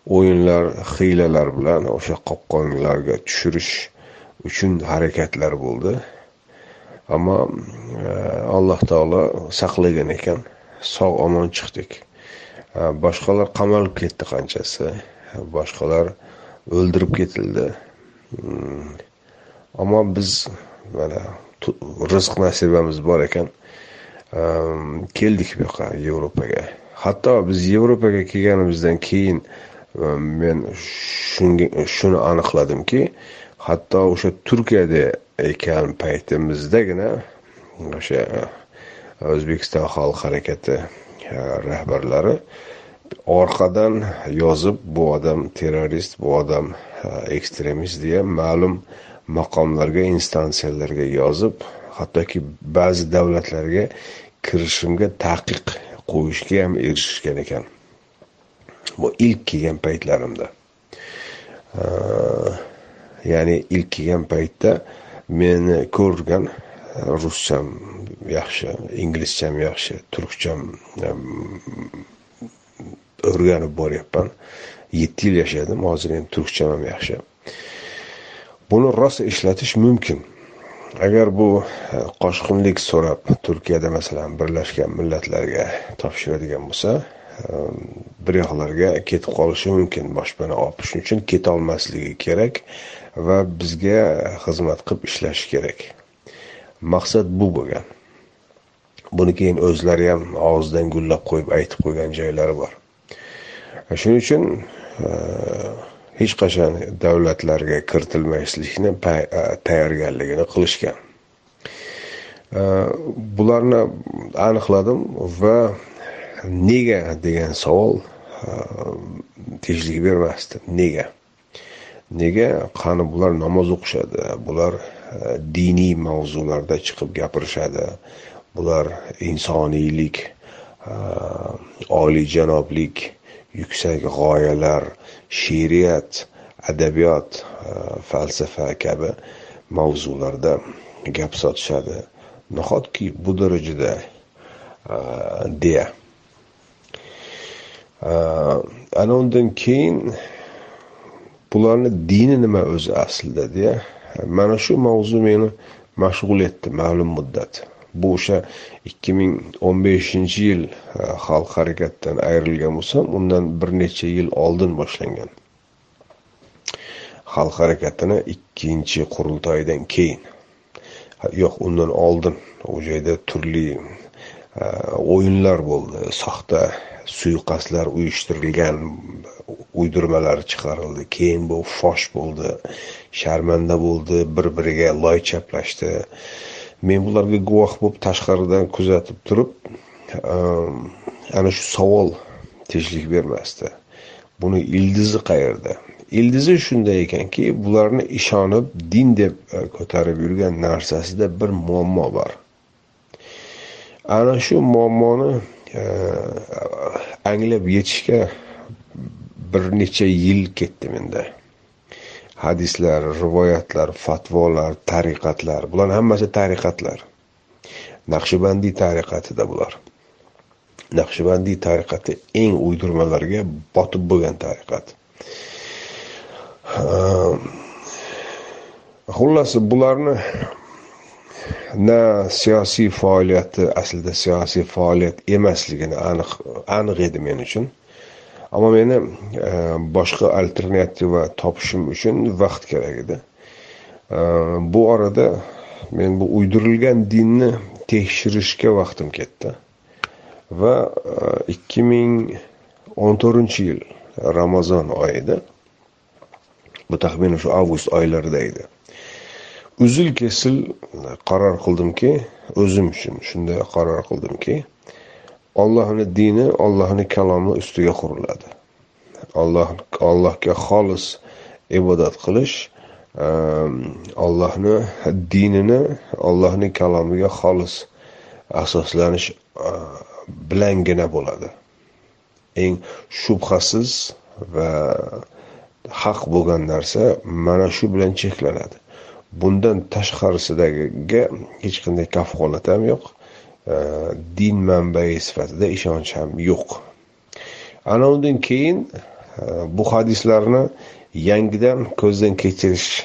o'yinlar hiylalar bilan o'sha qopqonlarga tushirish uchun harakatlar bo'ldi. Ammo e, alloh taolo saqlagan ekan sog' omon chiqdik. E, boshqalar qamalib ketdi qanchasi boshqalar o'ldirib ketildi. Mm. Ammo biz mana rizq nasibamiz bor ekan e, keldik bu yoqqa yevropaga. Hatto biz yevropaga kelganimizdan keyin Э, men shunga shuni aniqladimki hatto o'sha turkiyada ekan paytimizdagina o'sha e, o'zbekiston xalq harakati e, rahbarlari orqadan yozib bu odam terrorist bu odam e, ekstremist deya ma'lum maqomlarga instansiyalarga yozib hattoki ba'zi davlatlarga kirishimga taqiq qo'yishga ham erishishgan ekan. Bu ilk kelgan paytlarimda. Ya'ni ilk kelgan paytda meni ko'rgan ruscham yaxshi inglizcham yaxshi turkcham o'rganib boryapman. Yetti yil yashadim hozir endi turkcham ham yaxshi. Buni rosa ishlatish mumkin. Agar bu e, qoshqinlik so'rab turkiyada masalan birlashgan millatlarga topshiradigan bo'lsa bir yoqlarga ketib qolishi mumkin. Boshpana olib shuning uchun ketolmasligi kerak va bizga xizmat qilib ishlashi kerak. Maqsad bu bo'lgan. Buni keyin o'zlari ham og'zidan gullab qo'yib aytib qo'ygan joylari bor. Shuning uchun e, hech qachon davlatlarga kiritilmaslikni e, tayyorgarligini qilishgan. E, bularni aniqladim va nega degan savol tinchlik bermasdi. Nega? Nega? Qani bular namoz o'qishadi bular diniy mavzularda chiqib gapirishadi bular insoniylik oliyjanoblik yuksak g'oyalar she'riyat adabiyot falsafa kabi mavzularda gap sotishadi. Nahotki bu darajada deya ana undan keyin bularni dini nima o'zi aslida deya mana shu mavzu meni mashg'ul etdi ma'lum muddat. Bu o'sha ikki ming o'n beshinchi yil xalq harakatidan ayrilgan bo'lsam undan bir necha yil oldin boshlangan. Xalq harakatini ikkinchi qurultoydan keyin. Yo'q undan oldin. U joyda turli o'yinlar bo'ldi soxta suiqasdlar uyushtirilgan uydirmalar chiqarildi. Keyin bu fosh bo'ldi sharmanda bo'ldi bir biriga loy chaplashdi. Men bularga guvoh bo'lib tashqaridan kuzatib turib ehm, ana shu savol tinchlik bermasdi. Buni ildizi qayerda? Ildizi shunday ekanki bularni ishonib din deb e, ko'tarib yurgan narsasida bir muammo bor. Ana shu muammoni anglab yetishga bir necha yil ketdi menda. Hadislar rivoyatlar fatvolar tariqatlar bularni hammasi tariqatlar. Naqshbandiy tariqatida bular. Naqshbandiy tariqati eng uydirmalarga botib bo'lgan tariqat. Xullas bularni na siyosiy faoliyati aslida siyosiy faoliyat emasligini aniq aniq edi men uchun. Ammo meni e, boshqa alternativa topishim uchun vaqt kerak edi. E, bu orada men bu uydirilgan dinni tekshirishga vaqtim ketdi. Va e, ikki ming o'n to'rtinchi yil ramazon oyida bu taxminan shu avgust oylarida edi. Uzil kesil e, qaror qildimki o'zim uchun shunday qaror qildimki ollohni dini ollohni kalomi ustiga quriladi. Alloh allohga xolis ibodat qilish e, ollohni dinini ollohni kalomiga xolis asoslanish e, bilangina bo'ladi. Eng shubhasiz va haq bo'lgan narsa mana shu bilan cheklanadi. Bundan tashqarisidagiga hech qanday kafolat ham yo'q. Din manbai sifatida ishonch ham yo'q. Ana undan keyin e, bu hadislarni yangidan ko'zdan kechirishga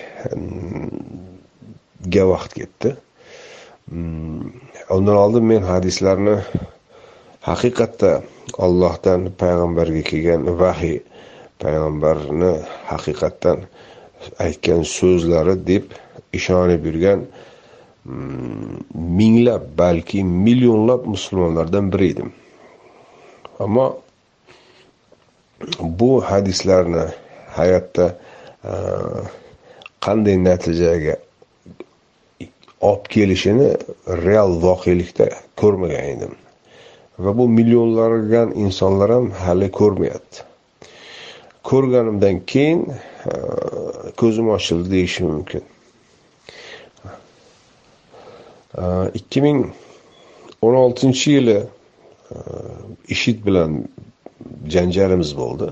vaqt ketdi. Mm, undan oldin men hadislarni haqiqatda ollohdan payg'ambarga kelgan vahiy payg'ambarni haqiqatdan aytgan so'zlari deb ishonib yurgan mm, minglab balki millionlab musulmonlardan biri edim. Ammo bu hadislarni hayotda e, qanday natijaga olib kelishini real voqelikda ko'rmagan edim. Va bu millionlagan insonlar ham hali ko'rmayapti. Ko'rganimdan keyin e, ko'zim ochildi deyishim mumkin e, ikki ming o'n oltinchi yili e, ishid bilan janjalimiz bo'ldi.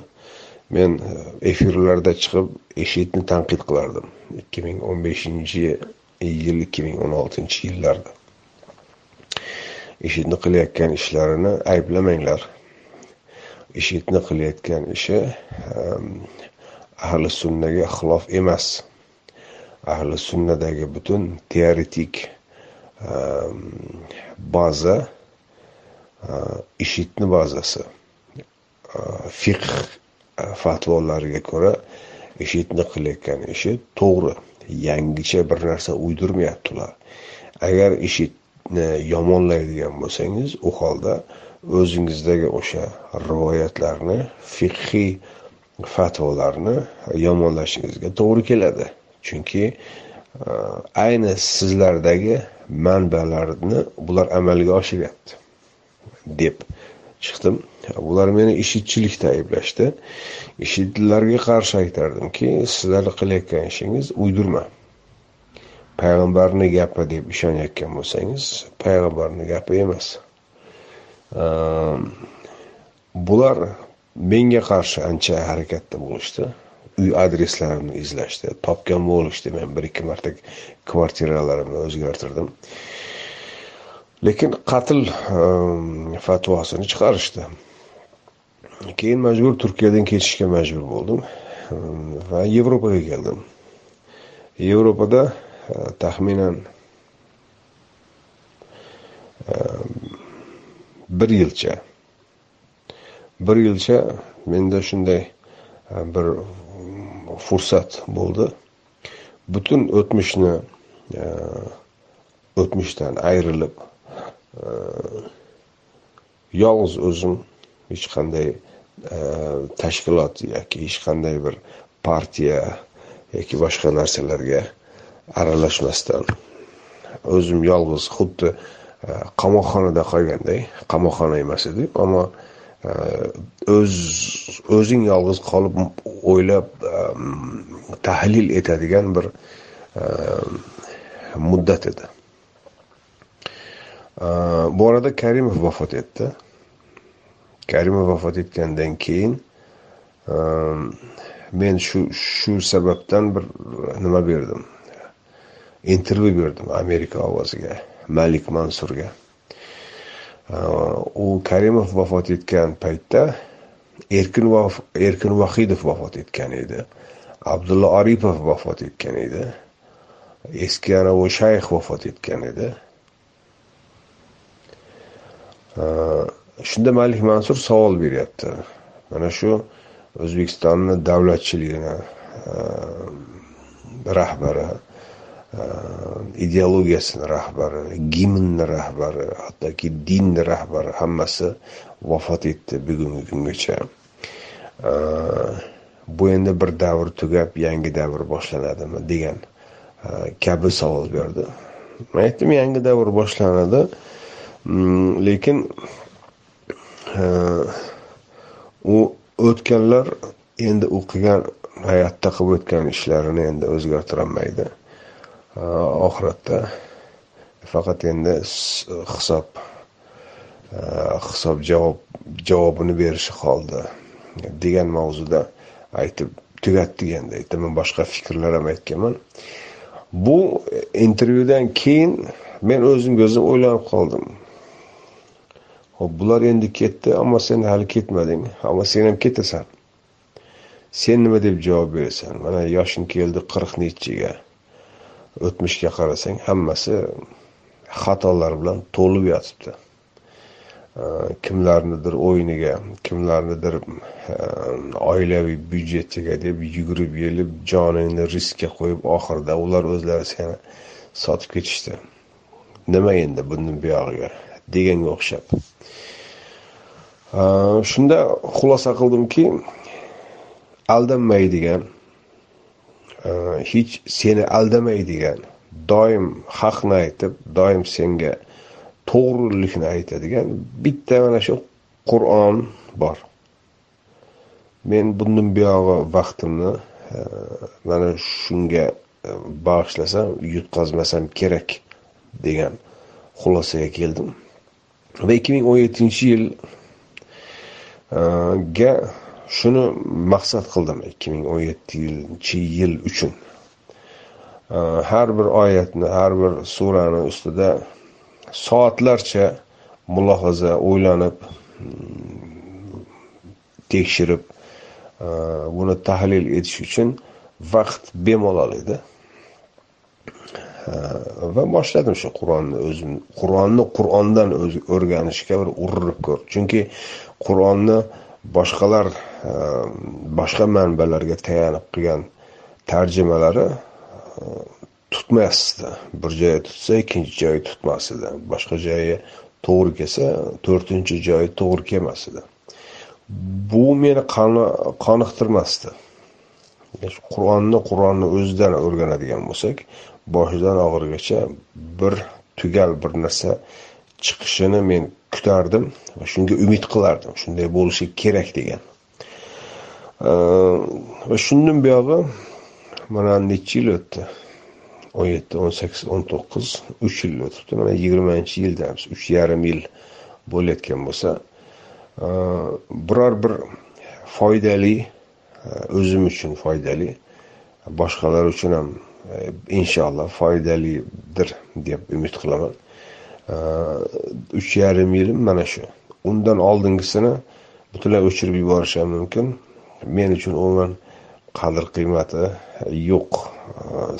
Men e, efirlarda chiqib eshitni tanqid qilardim. ikki ming o'n beshinchi yil ikki ming o'n oltinchi yillarda. Ishitni qilayotgan ishlarini ayblamanglar. Ishitni qilayotgan ishi ahli sunnaga xilof emas. Ahli sunnadagi butun teoretik baza ishitni bazasi. Fiqh e, fatvolariga ko'ra ishitni qilayotgan ishi to'g'ri yangicha bir narsa uydirmayapti ular agar ishitni yomonlaydigan bo'lsangiz u holda o'zingizdagi o'sha rivoyatlarni fiqhiy fatvolarni yomonlashingizga to'g'ri keladi. Chunki e, ayni sizlardagi manbalarni bular amalga oshiryapti deb chiqdim. Bular meni ishitchilikda ayblashdi. Ishitlarga qarshi aytardimki sizlar qilayotgan ishingiz uydirma payg'ambarni gapi deb ishonayotgan bo'lsangiz payg'ambarni gapi emas. Bular menga qarshi ancha harakatda bo'lishdi. Uy adreslarimni izlashdi. Topgan bo'lishdi. Men bir ikki marta kvartiralarimni o'zgartirdim. Lekin qatl ehm, fatvosini chiqarishdi. Keyin majbur turkiyadan ketishga majbur bo'ldim ehm, va yevropaga keldim. Yevropada e, taxminan ehm, bir yilcha bir yilcha menda shunday e, bir fursat bo'ldi. Butun o'tmishni e, o'tmishdan ayrilib e, yolg'iz o'zim hech qanday e, tashkilot yoki hech qanday bir partiya yoki boshqa narsalarga aralashmasdan o'zim yolg'iz xuddi qamoqxonada qolganday qamoqxona emas edi ammo o'z o'zing yolg'iz qolib o'ylab e, tahlil etadigan bir e, muddat edi. Bu arada karimov vafot etdi. Karimov vafot etgandan keyin e, men shu shu sababdan bir nima berdim? Intervyu berdim amerika ovoziga malik mansurga. Э, u karimov vafot etgan paytda erkin erkin vahidov vafot etgan edi. Abdulla aripov vafot etgan edi. Eski anavi shayx vafot etgan edi. Shunda malik mansur savol beryapti. Mana shu o'zbekistonni davlatchiligini e, rahbari ideologiyasini rahbari gimnni rahbari hattoki dinni rahbari hammasi vafot etdi bugungi kungacha bu endi bir davr tugab yangi davr boshlanadimi degan kabi savol berdi man aytdim yangi davr boshlanadi lekin u o'tganlar endi o'qigan hayotda qilib o'tgan ishlarini endi o'zgartirolmaydi Э, oxiratda. Faqat endi hisob э, hisob javob javobini berishi qoldi. Degan mavzuda aytib tugatdik endi aytaman boshqa fikrlar ham aytganman. Bu intervyudan keyin men o'zimga o'zim o'ylanib qoldim. Ho'p bular endi ketdi ammo sen hali ketmading. Ammo sen ham ketasan. Sen nima deb javob berasan? Mana yoshing keldi qirq nechiga. O'tmishga qarasang hammasi xatolar bilan to'lib yotibdi. Kimlarnidir o'yiniga kimlarnidir e, oilaviy byudjetiga deb yugurib yelib joningni riskka qo'yib oxirida ular o'zlari seni sotib ketishdi. Nima endi bundan buyog'iga deganga o'xshab. Shunda xulosa qildimki aldanmaydigan Э, hech seni aldamaydigan doim haqni aytib doim senga to'g'rilikni aytadigan bitta mana shu qur'on bor. Men bundan buyog'i vaqtimni e, mana shunga e, bag'ishlasam yutqazmasam kerak degan xulosaga keldim. Va ikki ming o'n yettinchi yilga shuni maqsad qildim ikki ming o'n yettinchi yil uchun. Har bir oyatni har bir surani ustida soatlarcha mulohaza o'ylanib mm, tekshirib buni tahlil etish uchun vaqt bemalol edi. Va boshladim shu qur'onni o'zim qur'onni qur'ondan o'rganishga bir urinib ko'r. Chunki qur'onni boshqalar e, boshqa manbalarga tayanib qilgan tarjimalari e, tutmasdi bir joyi tutsa ikkinchi joyi tutmas edi boshqa joyi to'g'ri kelsa to'rtinchi joyi to'g'ri kelmas edi bu meni qoniqtirmasdi. Qur'onni qur'onni o'zidan o'rganadigan bo'lsak boshidan oxirigacha bir tugal bir narsa chiqishini men kutardim va shunga umid qilardim. Shunday bo'lishi kerak degan. Va shundan buyog'i mana necha yil o'tdi? O'n yetti o'n sakkiz o'n to'qqiz uch yil o'tibdi. Mana yigirmanchi yildamiz. Uch yarim yil bo'layotgan bo'lsa biror bir foydali o'zim uchun foydali boshqalar uchun ham inshaalloh foydalidir deb umid qilaman. Uch yarim yilim mana shu. Undan oldingisini butunlay o'chirib yuborishim mumkin. Men uchun umuman qadr qiymati yo'q e,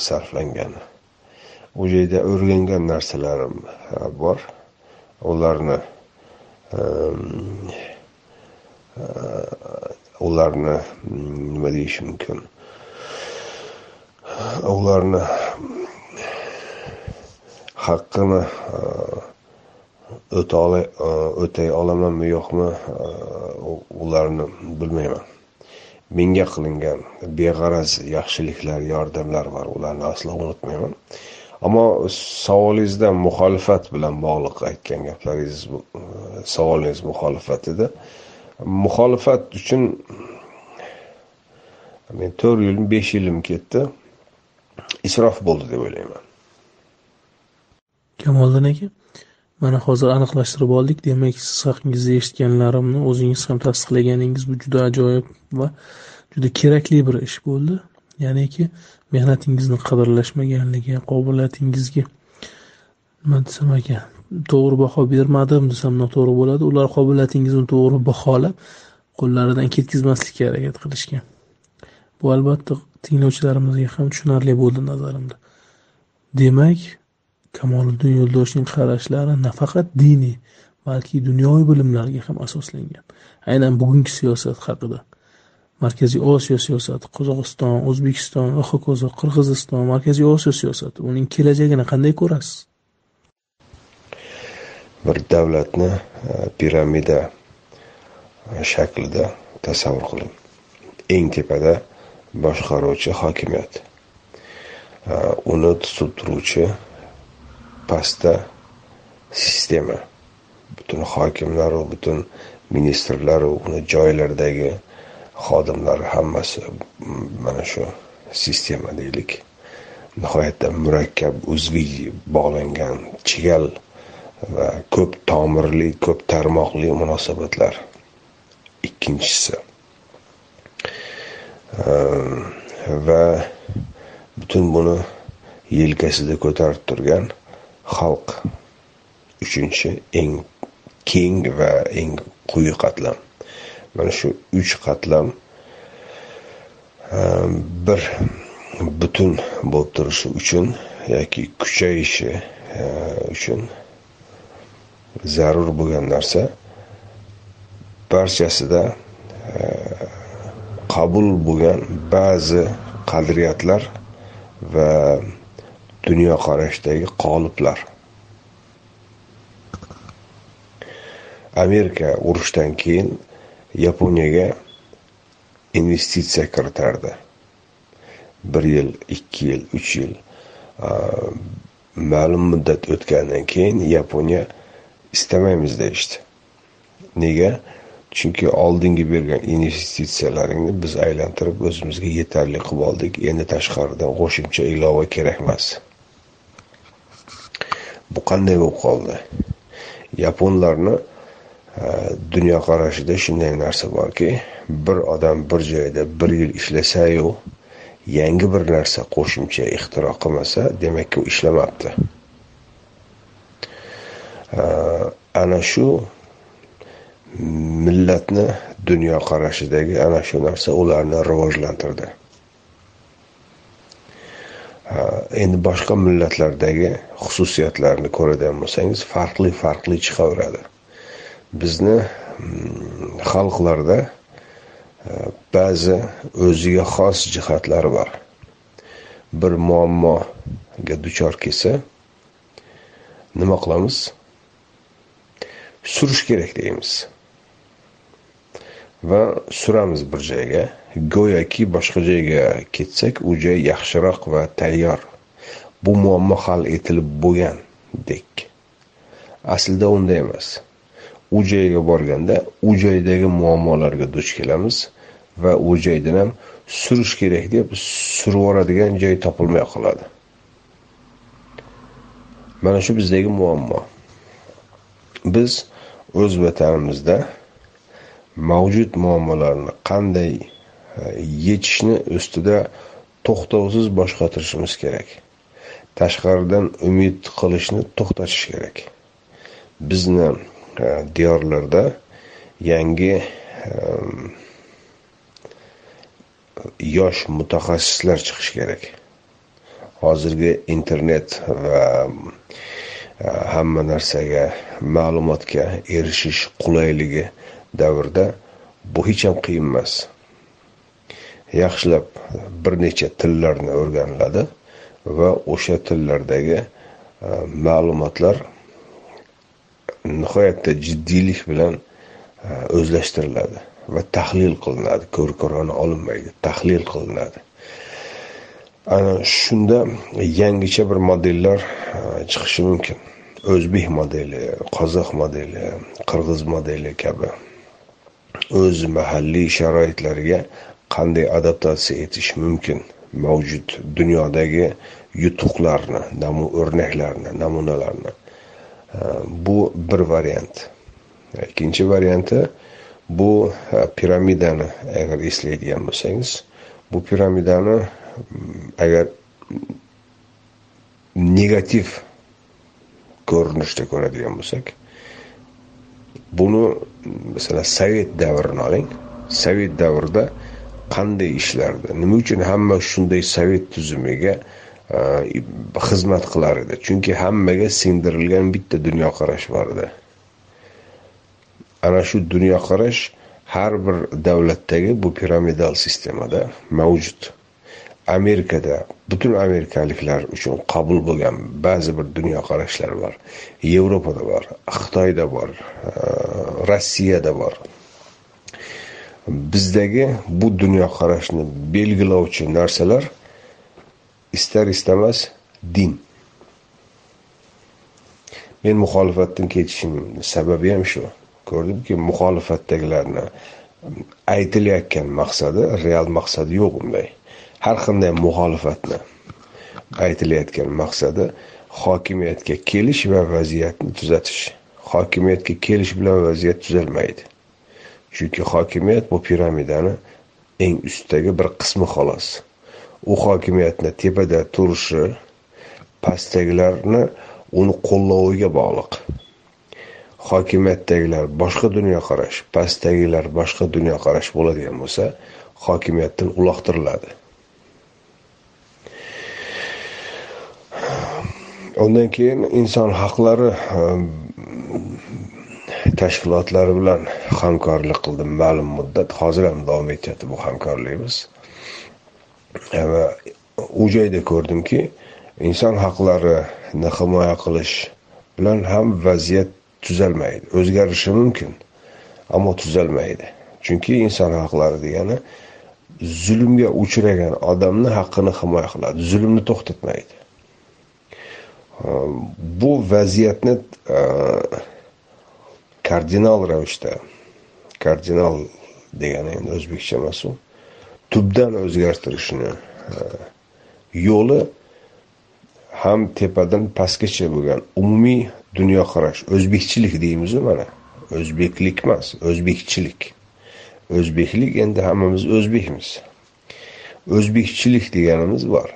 sarflangan. U yerda o'rgangan narsalarim e, bor. Ularni e, ularni mm, nima deyish mumkin? Ularni haqqini e, e, o'tay olamanmi yo'qmi e, ularni bilmayman. Menga qilingan beg'araz yaxshiliklar yordamlar bor ularni aslo unutmayman. Ammo savolingizda muxolifat bilan bog'liq aytgan gaplaringiz savolingiz muxolifat edi. Muxolifat uchun men to'rt yil besh yilim ketdi. Isrof bo'ldi deb o'ylayman. Kamoliddin aka mana hozir aniqlashtirib oldik. Demak siz haqingizda eshitganlarimni o'zingiz ham tasdiqlaganingiz bu juda ajoyib va juda kerakli bir ish bo'ldi. Ya'niki mehnatingizni qadrlashmaganligi qobiliyatingizga nima desam ekan to'g'ri baho bermadim desam noto'g'ri bo'ladi. Ular qobiliyatingizni to'g'ri baholab qo'llaridan ketkazmaslikka harakat qilishgan. Bu albatta tinglovchilarimizga ham tushunarli bo'ldi nazarimda. Demak kamoliddin yo'ldoshning qarashlari nafaqat diniy balki dunyoviy bilimlarga ham asoslangan. Aynan bugungi siyosat haqida. Markaziy osiyo siyosati qozog'iston o'zbekiston va hokazo qirg'iziston markaziy osiyo siyosati uning kelajagini qanday ko'rasiz? Bir davlatni e, piramida e, shaklida tasavvur qiling. Eng tepada boshqaruvchi hokimiyat. E, uni tutib turuvchi pastda sistema. Butun hokimlaru butun ministrlaru uni joylaridagi xodimlar hammasi mana shu sistema deylik nihoyatda murakkab uzviy bog'langan chigal va ko'p tomirli ko'p tarmoqli munosabatlar. Ikkinchisi ehm, va butun buni yelkasida ko'tarib turgan xalq uchinchi eng keng va eng quyi qatlam. Mana shu uch qatlam ehm, bir butun bo'lib turishi uchun yoki kuchayishi ehm, uchun zarur bo'lgan narsa barchasida ehm, qabul bo'lgan ba'zi qadriyatlar va dunyoqarashdagi qoliplar. Amerika urushdan keyin yaponiyaga investitsiya kiritardi. Bir yil ikki yil uch yil ma'lum muddat o'tgandan keyin yaponiya istamaymiz deyishdi. Nega? Chunki oldingi bergan investitsiyalaringni biz aylantirib o'zimizga yetarli qilib oldik. Endi tashqaridan qo'shimcha ilova kerak emas bu qanday bo'lib qoldi? Yaponlarni e, dunyoqarashida shunday narsa borki bir odam bir joyda bir yil ishlasayu yangi bir narsa qo'shimcha ixtiro qilmasa demakki u ishlamabdi e, ana shu millatni dunyoqarashidagi ana shu narsa ularni rivojlantirdi. Endi boshqa millatlardagi xususiyatlarni ko'radigan bo'lsangiz farqli farqli chiqaveradi. Bizni mm, xalqlarda e, ba'zi o'ziga xos jihatlari bor. Bir muammoga duchor kelsa nima qilamiz? Surish kerak deymiz. Va suramiz bir joyga. Go'yoki boshqa joyga ketsak u joy yaxshiroq va tayyor. Bu muammo hal etilib bo'lgandek aslida unday emas. U joyga borganda u joydagi muammolarga duch kelamiz va u joydan ham surish kerak deb surib joy topilmay qoladi. Mana shu bizdagi muammo. Biz o'z vatanimizda mavjud muammolarni qanday e, yechishni ustida to'xtovsiz bosh qotirishimiz kerak. Tashqaridan umid qilishni to'xtatish kerak. Bizni e, diyorlarda yangi e, yosh mutaxassislar chiqishi kerak. Hozirgi internet va hamma narsaga ma'lumotga erishish qulayligi davrda bu hech ham qiyin emas. Yaxshilab bir necha tillarni o'rganiladi va o'sha tillardagi e, ma'lumotlar nihoyatda jiddiylik bilan e, o'zlashtiriladi va tahlil qilinadi. Ko'rkorona olinmaydi tahlil qilinadi. Ana shunda yangicha bir modellar e, chiqishi mumkin. O'zbek modeli qozoq modeli qirg'iz modeli kabi. O'z mahalliy sharoitlariga qanday adaptatsiya etish mumkin? Mavjud dunyodagi yutuqlarni o'rnaklarni namunalarni. Bu bir variant. Ikkinchi varianti bu e, piramidani agar eslaydigan bo'lsangiz bu piramidani mm, agar negativ ko'rinishda ko'radigan bo'lsak buni masalan sovet davrini oling. Sovet davrida qanday ishlardi? Nima uchun hamma shunday sovet tuzumiga e, xizmat qilar edi? Chunki hammaga singdirilgan bitta dunyoqarash bor edi. Ana shu dunyoqarash har bir davlatdagi bu piramidal sistemada mavjud. Amerikada butun amerikaliklar uchun qabul bo'lgan ba'zi bir dunyoqarashlar bor. Yevropada bor xitoyda bor rossiyada bor. Bizdagi bu dunyoqarashni belgilovchi narsalar istar istamas din. Men muxolifatdan ketishimni sababi ham shu. Ko'rdimki muxolifatdagilarni aytilayotgan maqsadi real maqsadi yo'q unday har qanday muxolifatni aytilayotgan maqsadi hokimiyatga kelish va vaziyatni tuzatish. Hokimiyatga kelish bilan vaziyat tuzalmaydi. Chunki hokimiyat bu piramidani eng ustidagi bir qismi xolos. U hokimiyatni tepada turishi pastdagilarni uni qo'llaviga bog'liq. Hokimiyatdagilar boshqa dunyoqarash pastdagilar boshqa dunyoqarash bo'ladigan bo'lsa hokimiyatdan uloqtiriladi. Undan keyin inson haqlari ehm, tashkilotlari bilan hamkorlik qildim. Ma'lum muddat hozir ham davom etyapti bu hamkorligimiz va ehm, u joyda ko'rdimki inson haqlarini himoya qilish bilan ham vaziyat tuzalmaydi. O'zgarishi mumkin ammo tuzalmaydi. Chunki inson haqlari degani zulmga uchragan odamni haqqini himoya qiladi zulmni to'xtatmaydi. Bu vaziyatni kardinal ravishda kardinal degani endi o'zbekcha emas u tubdan o'zgartirishni yo'li ham tepadan pastgacha bo'lgan umumiy dunyoqarash o'zbekchilik deymizu mana o'zbeklik emas o'zbekchilik o'zbeklik endi hammamiz o'zbekmiz o'zbekchilik deganimiz bor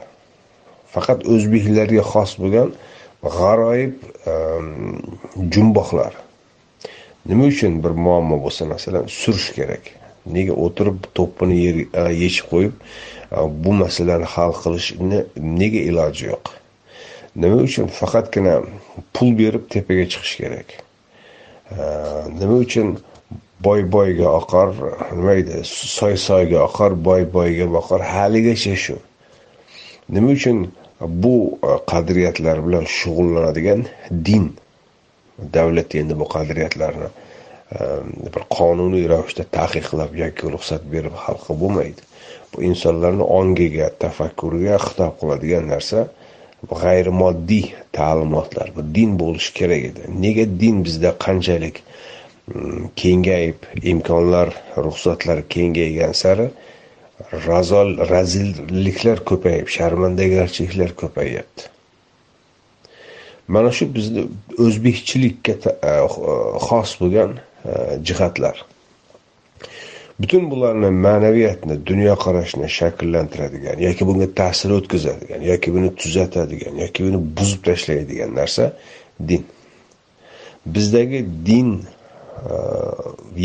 faqat o'zbeklarga xos bo'lgan g'aroyib ehm, jumboqlar. Nima uchun bir muammo bo'lsa masalan surish kerak. Nega o'tirib to'ppini e, yechib qo'yib e, bu masalani hal qilishni nega iloji yo'q? Nima uchun faqatgina pul berib tepaga chiqish kerak? E, nima uchun boy boyga oqar nima deydi soy soyga oqar boy boyga boqar haligacha shu. Nima uchun bu e, qadriyatlar bilan shug'ullanadigan din. Davlat endi bu qadriyatlarni e, bir qonuniy ravishda taqiqlab yoki ruxsat berib hal qilib bo'lmaydi. Bu insonlarni ongiga tafakkuriga xitob qiladigan narsa g'ayrimoddiy ta'limotlar bu din bo'lishi kerak edi. Nega din bizda qanchalik mm, kengayib imkonlar ruxsatlar kengaygan sari razol razilliklar ko'payib sharmandagarchiliklar ko'payyapti mana shu bizni o'zbekchilikka e, e, xos bo'lgan e, jihatlar. Butun bularni ma'naviyatni dunyoqarashni shakllantiradigan yoki bunga ta'sir o'tkazadigan yoki buni tuzatadigan yoki buni buzib tashlaydigan narsa din. Bizdagi din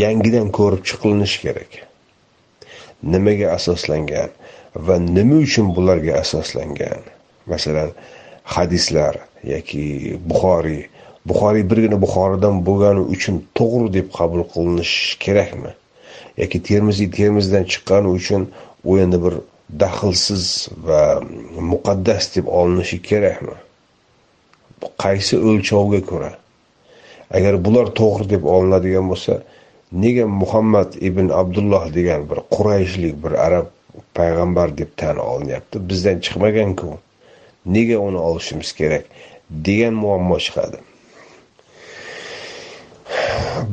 yangidan ko'rib chiqilinishi kerak. Nimaga asoslangan va nima uchun bularga asoslangan? Masalan hadislar yoki buxoriy. Buxoriy birgina buxoridan bo'lgani uchun to'g'ri deb qabul qilinishi kerakmi? Yoki termiziy termizdan chiqqani uchun u endi bir daxlsiz va muqaddas deb olinishi kerakmi? Qaysi o'lchovga ko'ra? Agar bular to'g'ri deb olinadigan bo'lsa nega muhammad ibn abdulloh degan bir qurayshlik bir arab payg'ambar deb tan olinyapti? Bizdan chiqmaganku. Nega uni olishimiz kerak? degan muammo chiqadi.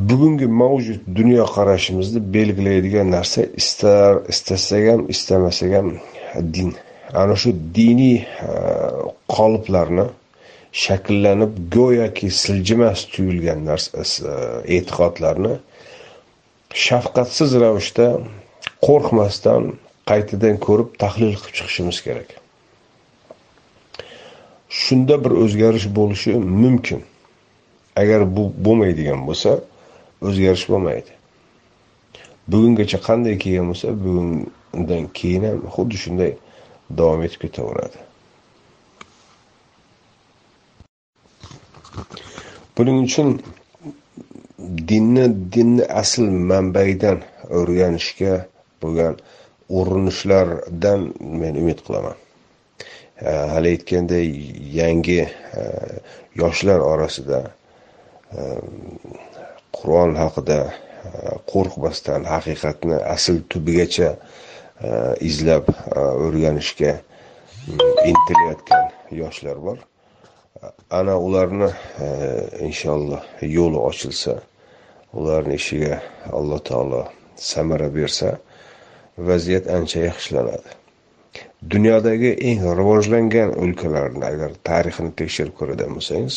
Bugungi mavjud dunyoqarashimizni belgilaydigan narsa istar istasak ham istamasak ham din. Ana shu diniy e, qoliplarni shakllanib go'yoki siljimas tuyulgan narsa e, e'tiqodlarni shafqatsiz ravishda qo'rqmasdan qaytadan ko'rib tahlil qilib chiqishimiz kerak. Shunda bir o'zgarish bo'lishi mumkin. Agar bu bo'lmaydigan bo'lsa o'zgarish bo'lmaydi. Bugungacha qanday kelgan bo'lsa bugundan keyin ham xuddi shunday davom etib ketaveradi. Buning uchun dinni dinni asl manbaidan o'rganishga bo'lgan urinishlardan men umid qilaman. Hali aytganday yangi yoshlar orasida qur'on haqida qo'rqmasdan haqiqatni asl tubigacha izlab o'rganishga intilayotgan yoshlar bor. Ana ularni e, inshaalloh yo'li ochilsa ularni ishiga alloh taolo samara bersa vaziyat ancha yaxshilanadi. Dunyodagi eng rivojlangan o'lkalarni agar tarixini tekshirib ko'radigan bo'lsangiz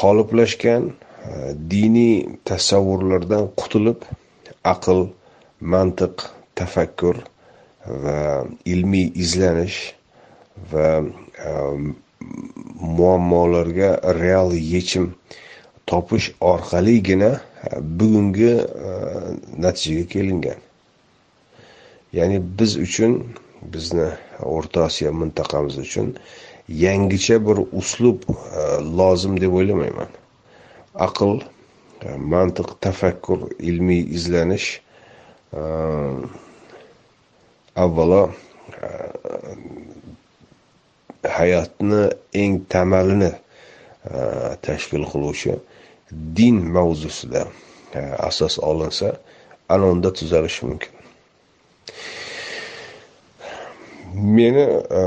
qoliplashgan e, diniy tasavvurlardan qutulib aql mantiq tafakkur va ilmiy izlanish va e, muammolarga real yechim topish orqaligina bugungi e, natijaga kelingan. Ya'ni biz uchun bizni o'rta osiyo mintaqamiz uchun yangicha bir uslub e, lozim deb o'ylamayman. Aql e, mantiq tafakkur ilmiy izlanish avvalo hayotni eng tamalini e, tashkil qiluvchi din mavzusida e, asos olinsa ana unda tuzalishi mumkin. Meni e,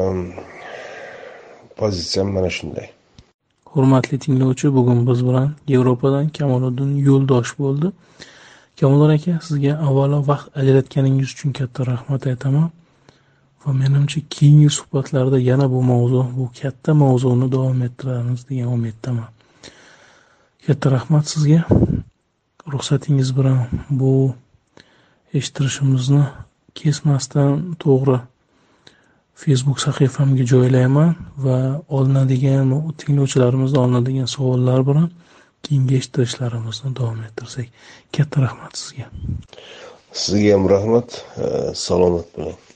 pozitsiyam mana shunday. Hurmatli tinglovchi bugun biz bilan yevropadan kamoliddin yo'ldosh bo'ldi. Kamoliddin aka sizga avvalo vaqt ajratganingiz uchun katta rahmat aytaman. Va menimcha keyingi suhbatlarda yana bu mavzu bu katta mavzuni davom ettiramiz degan umiddaman. Katta rahmat sizga. Ruxsatingiz bilan bu eshittirishimizni kesmasdan to'g'ri facebook sahifamga joylayman va olinadigan tinglovchilarimizdan olinadigan savollar bilan keyingi eshittirishlarimizni davom ettirsak katta rahmat sizga. Sizga ham rahmat e, salomat bo'ling.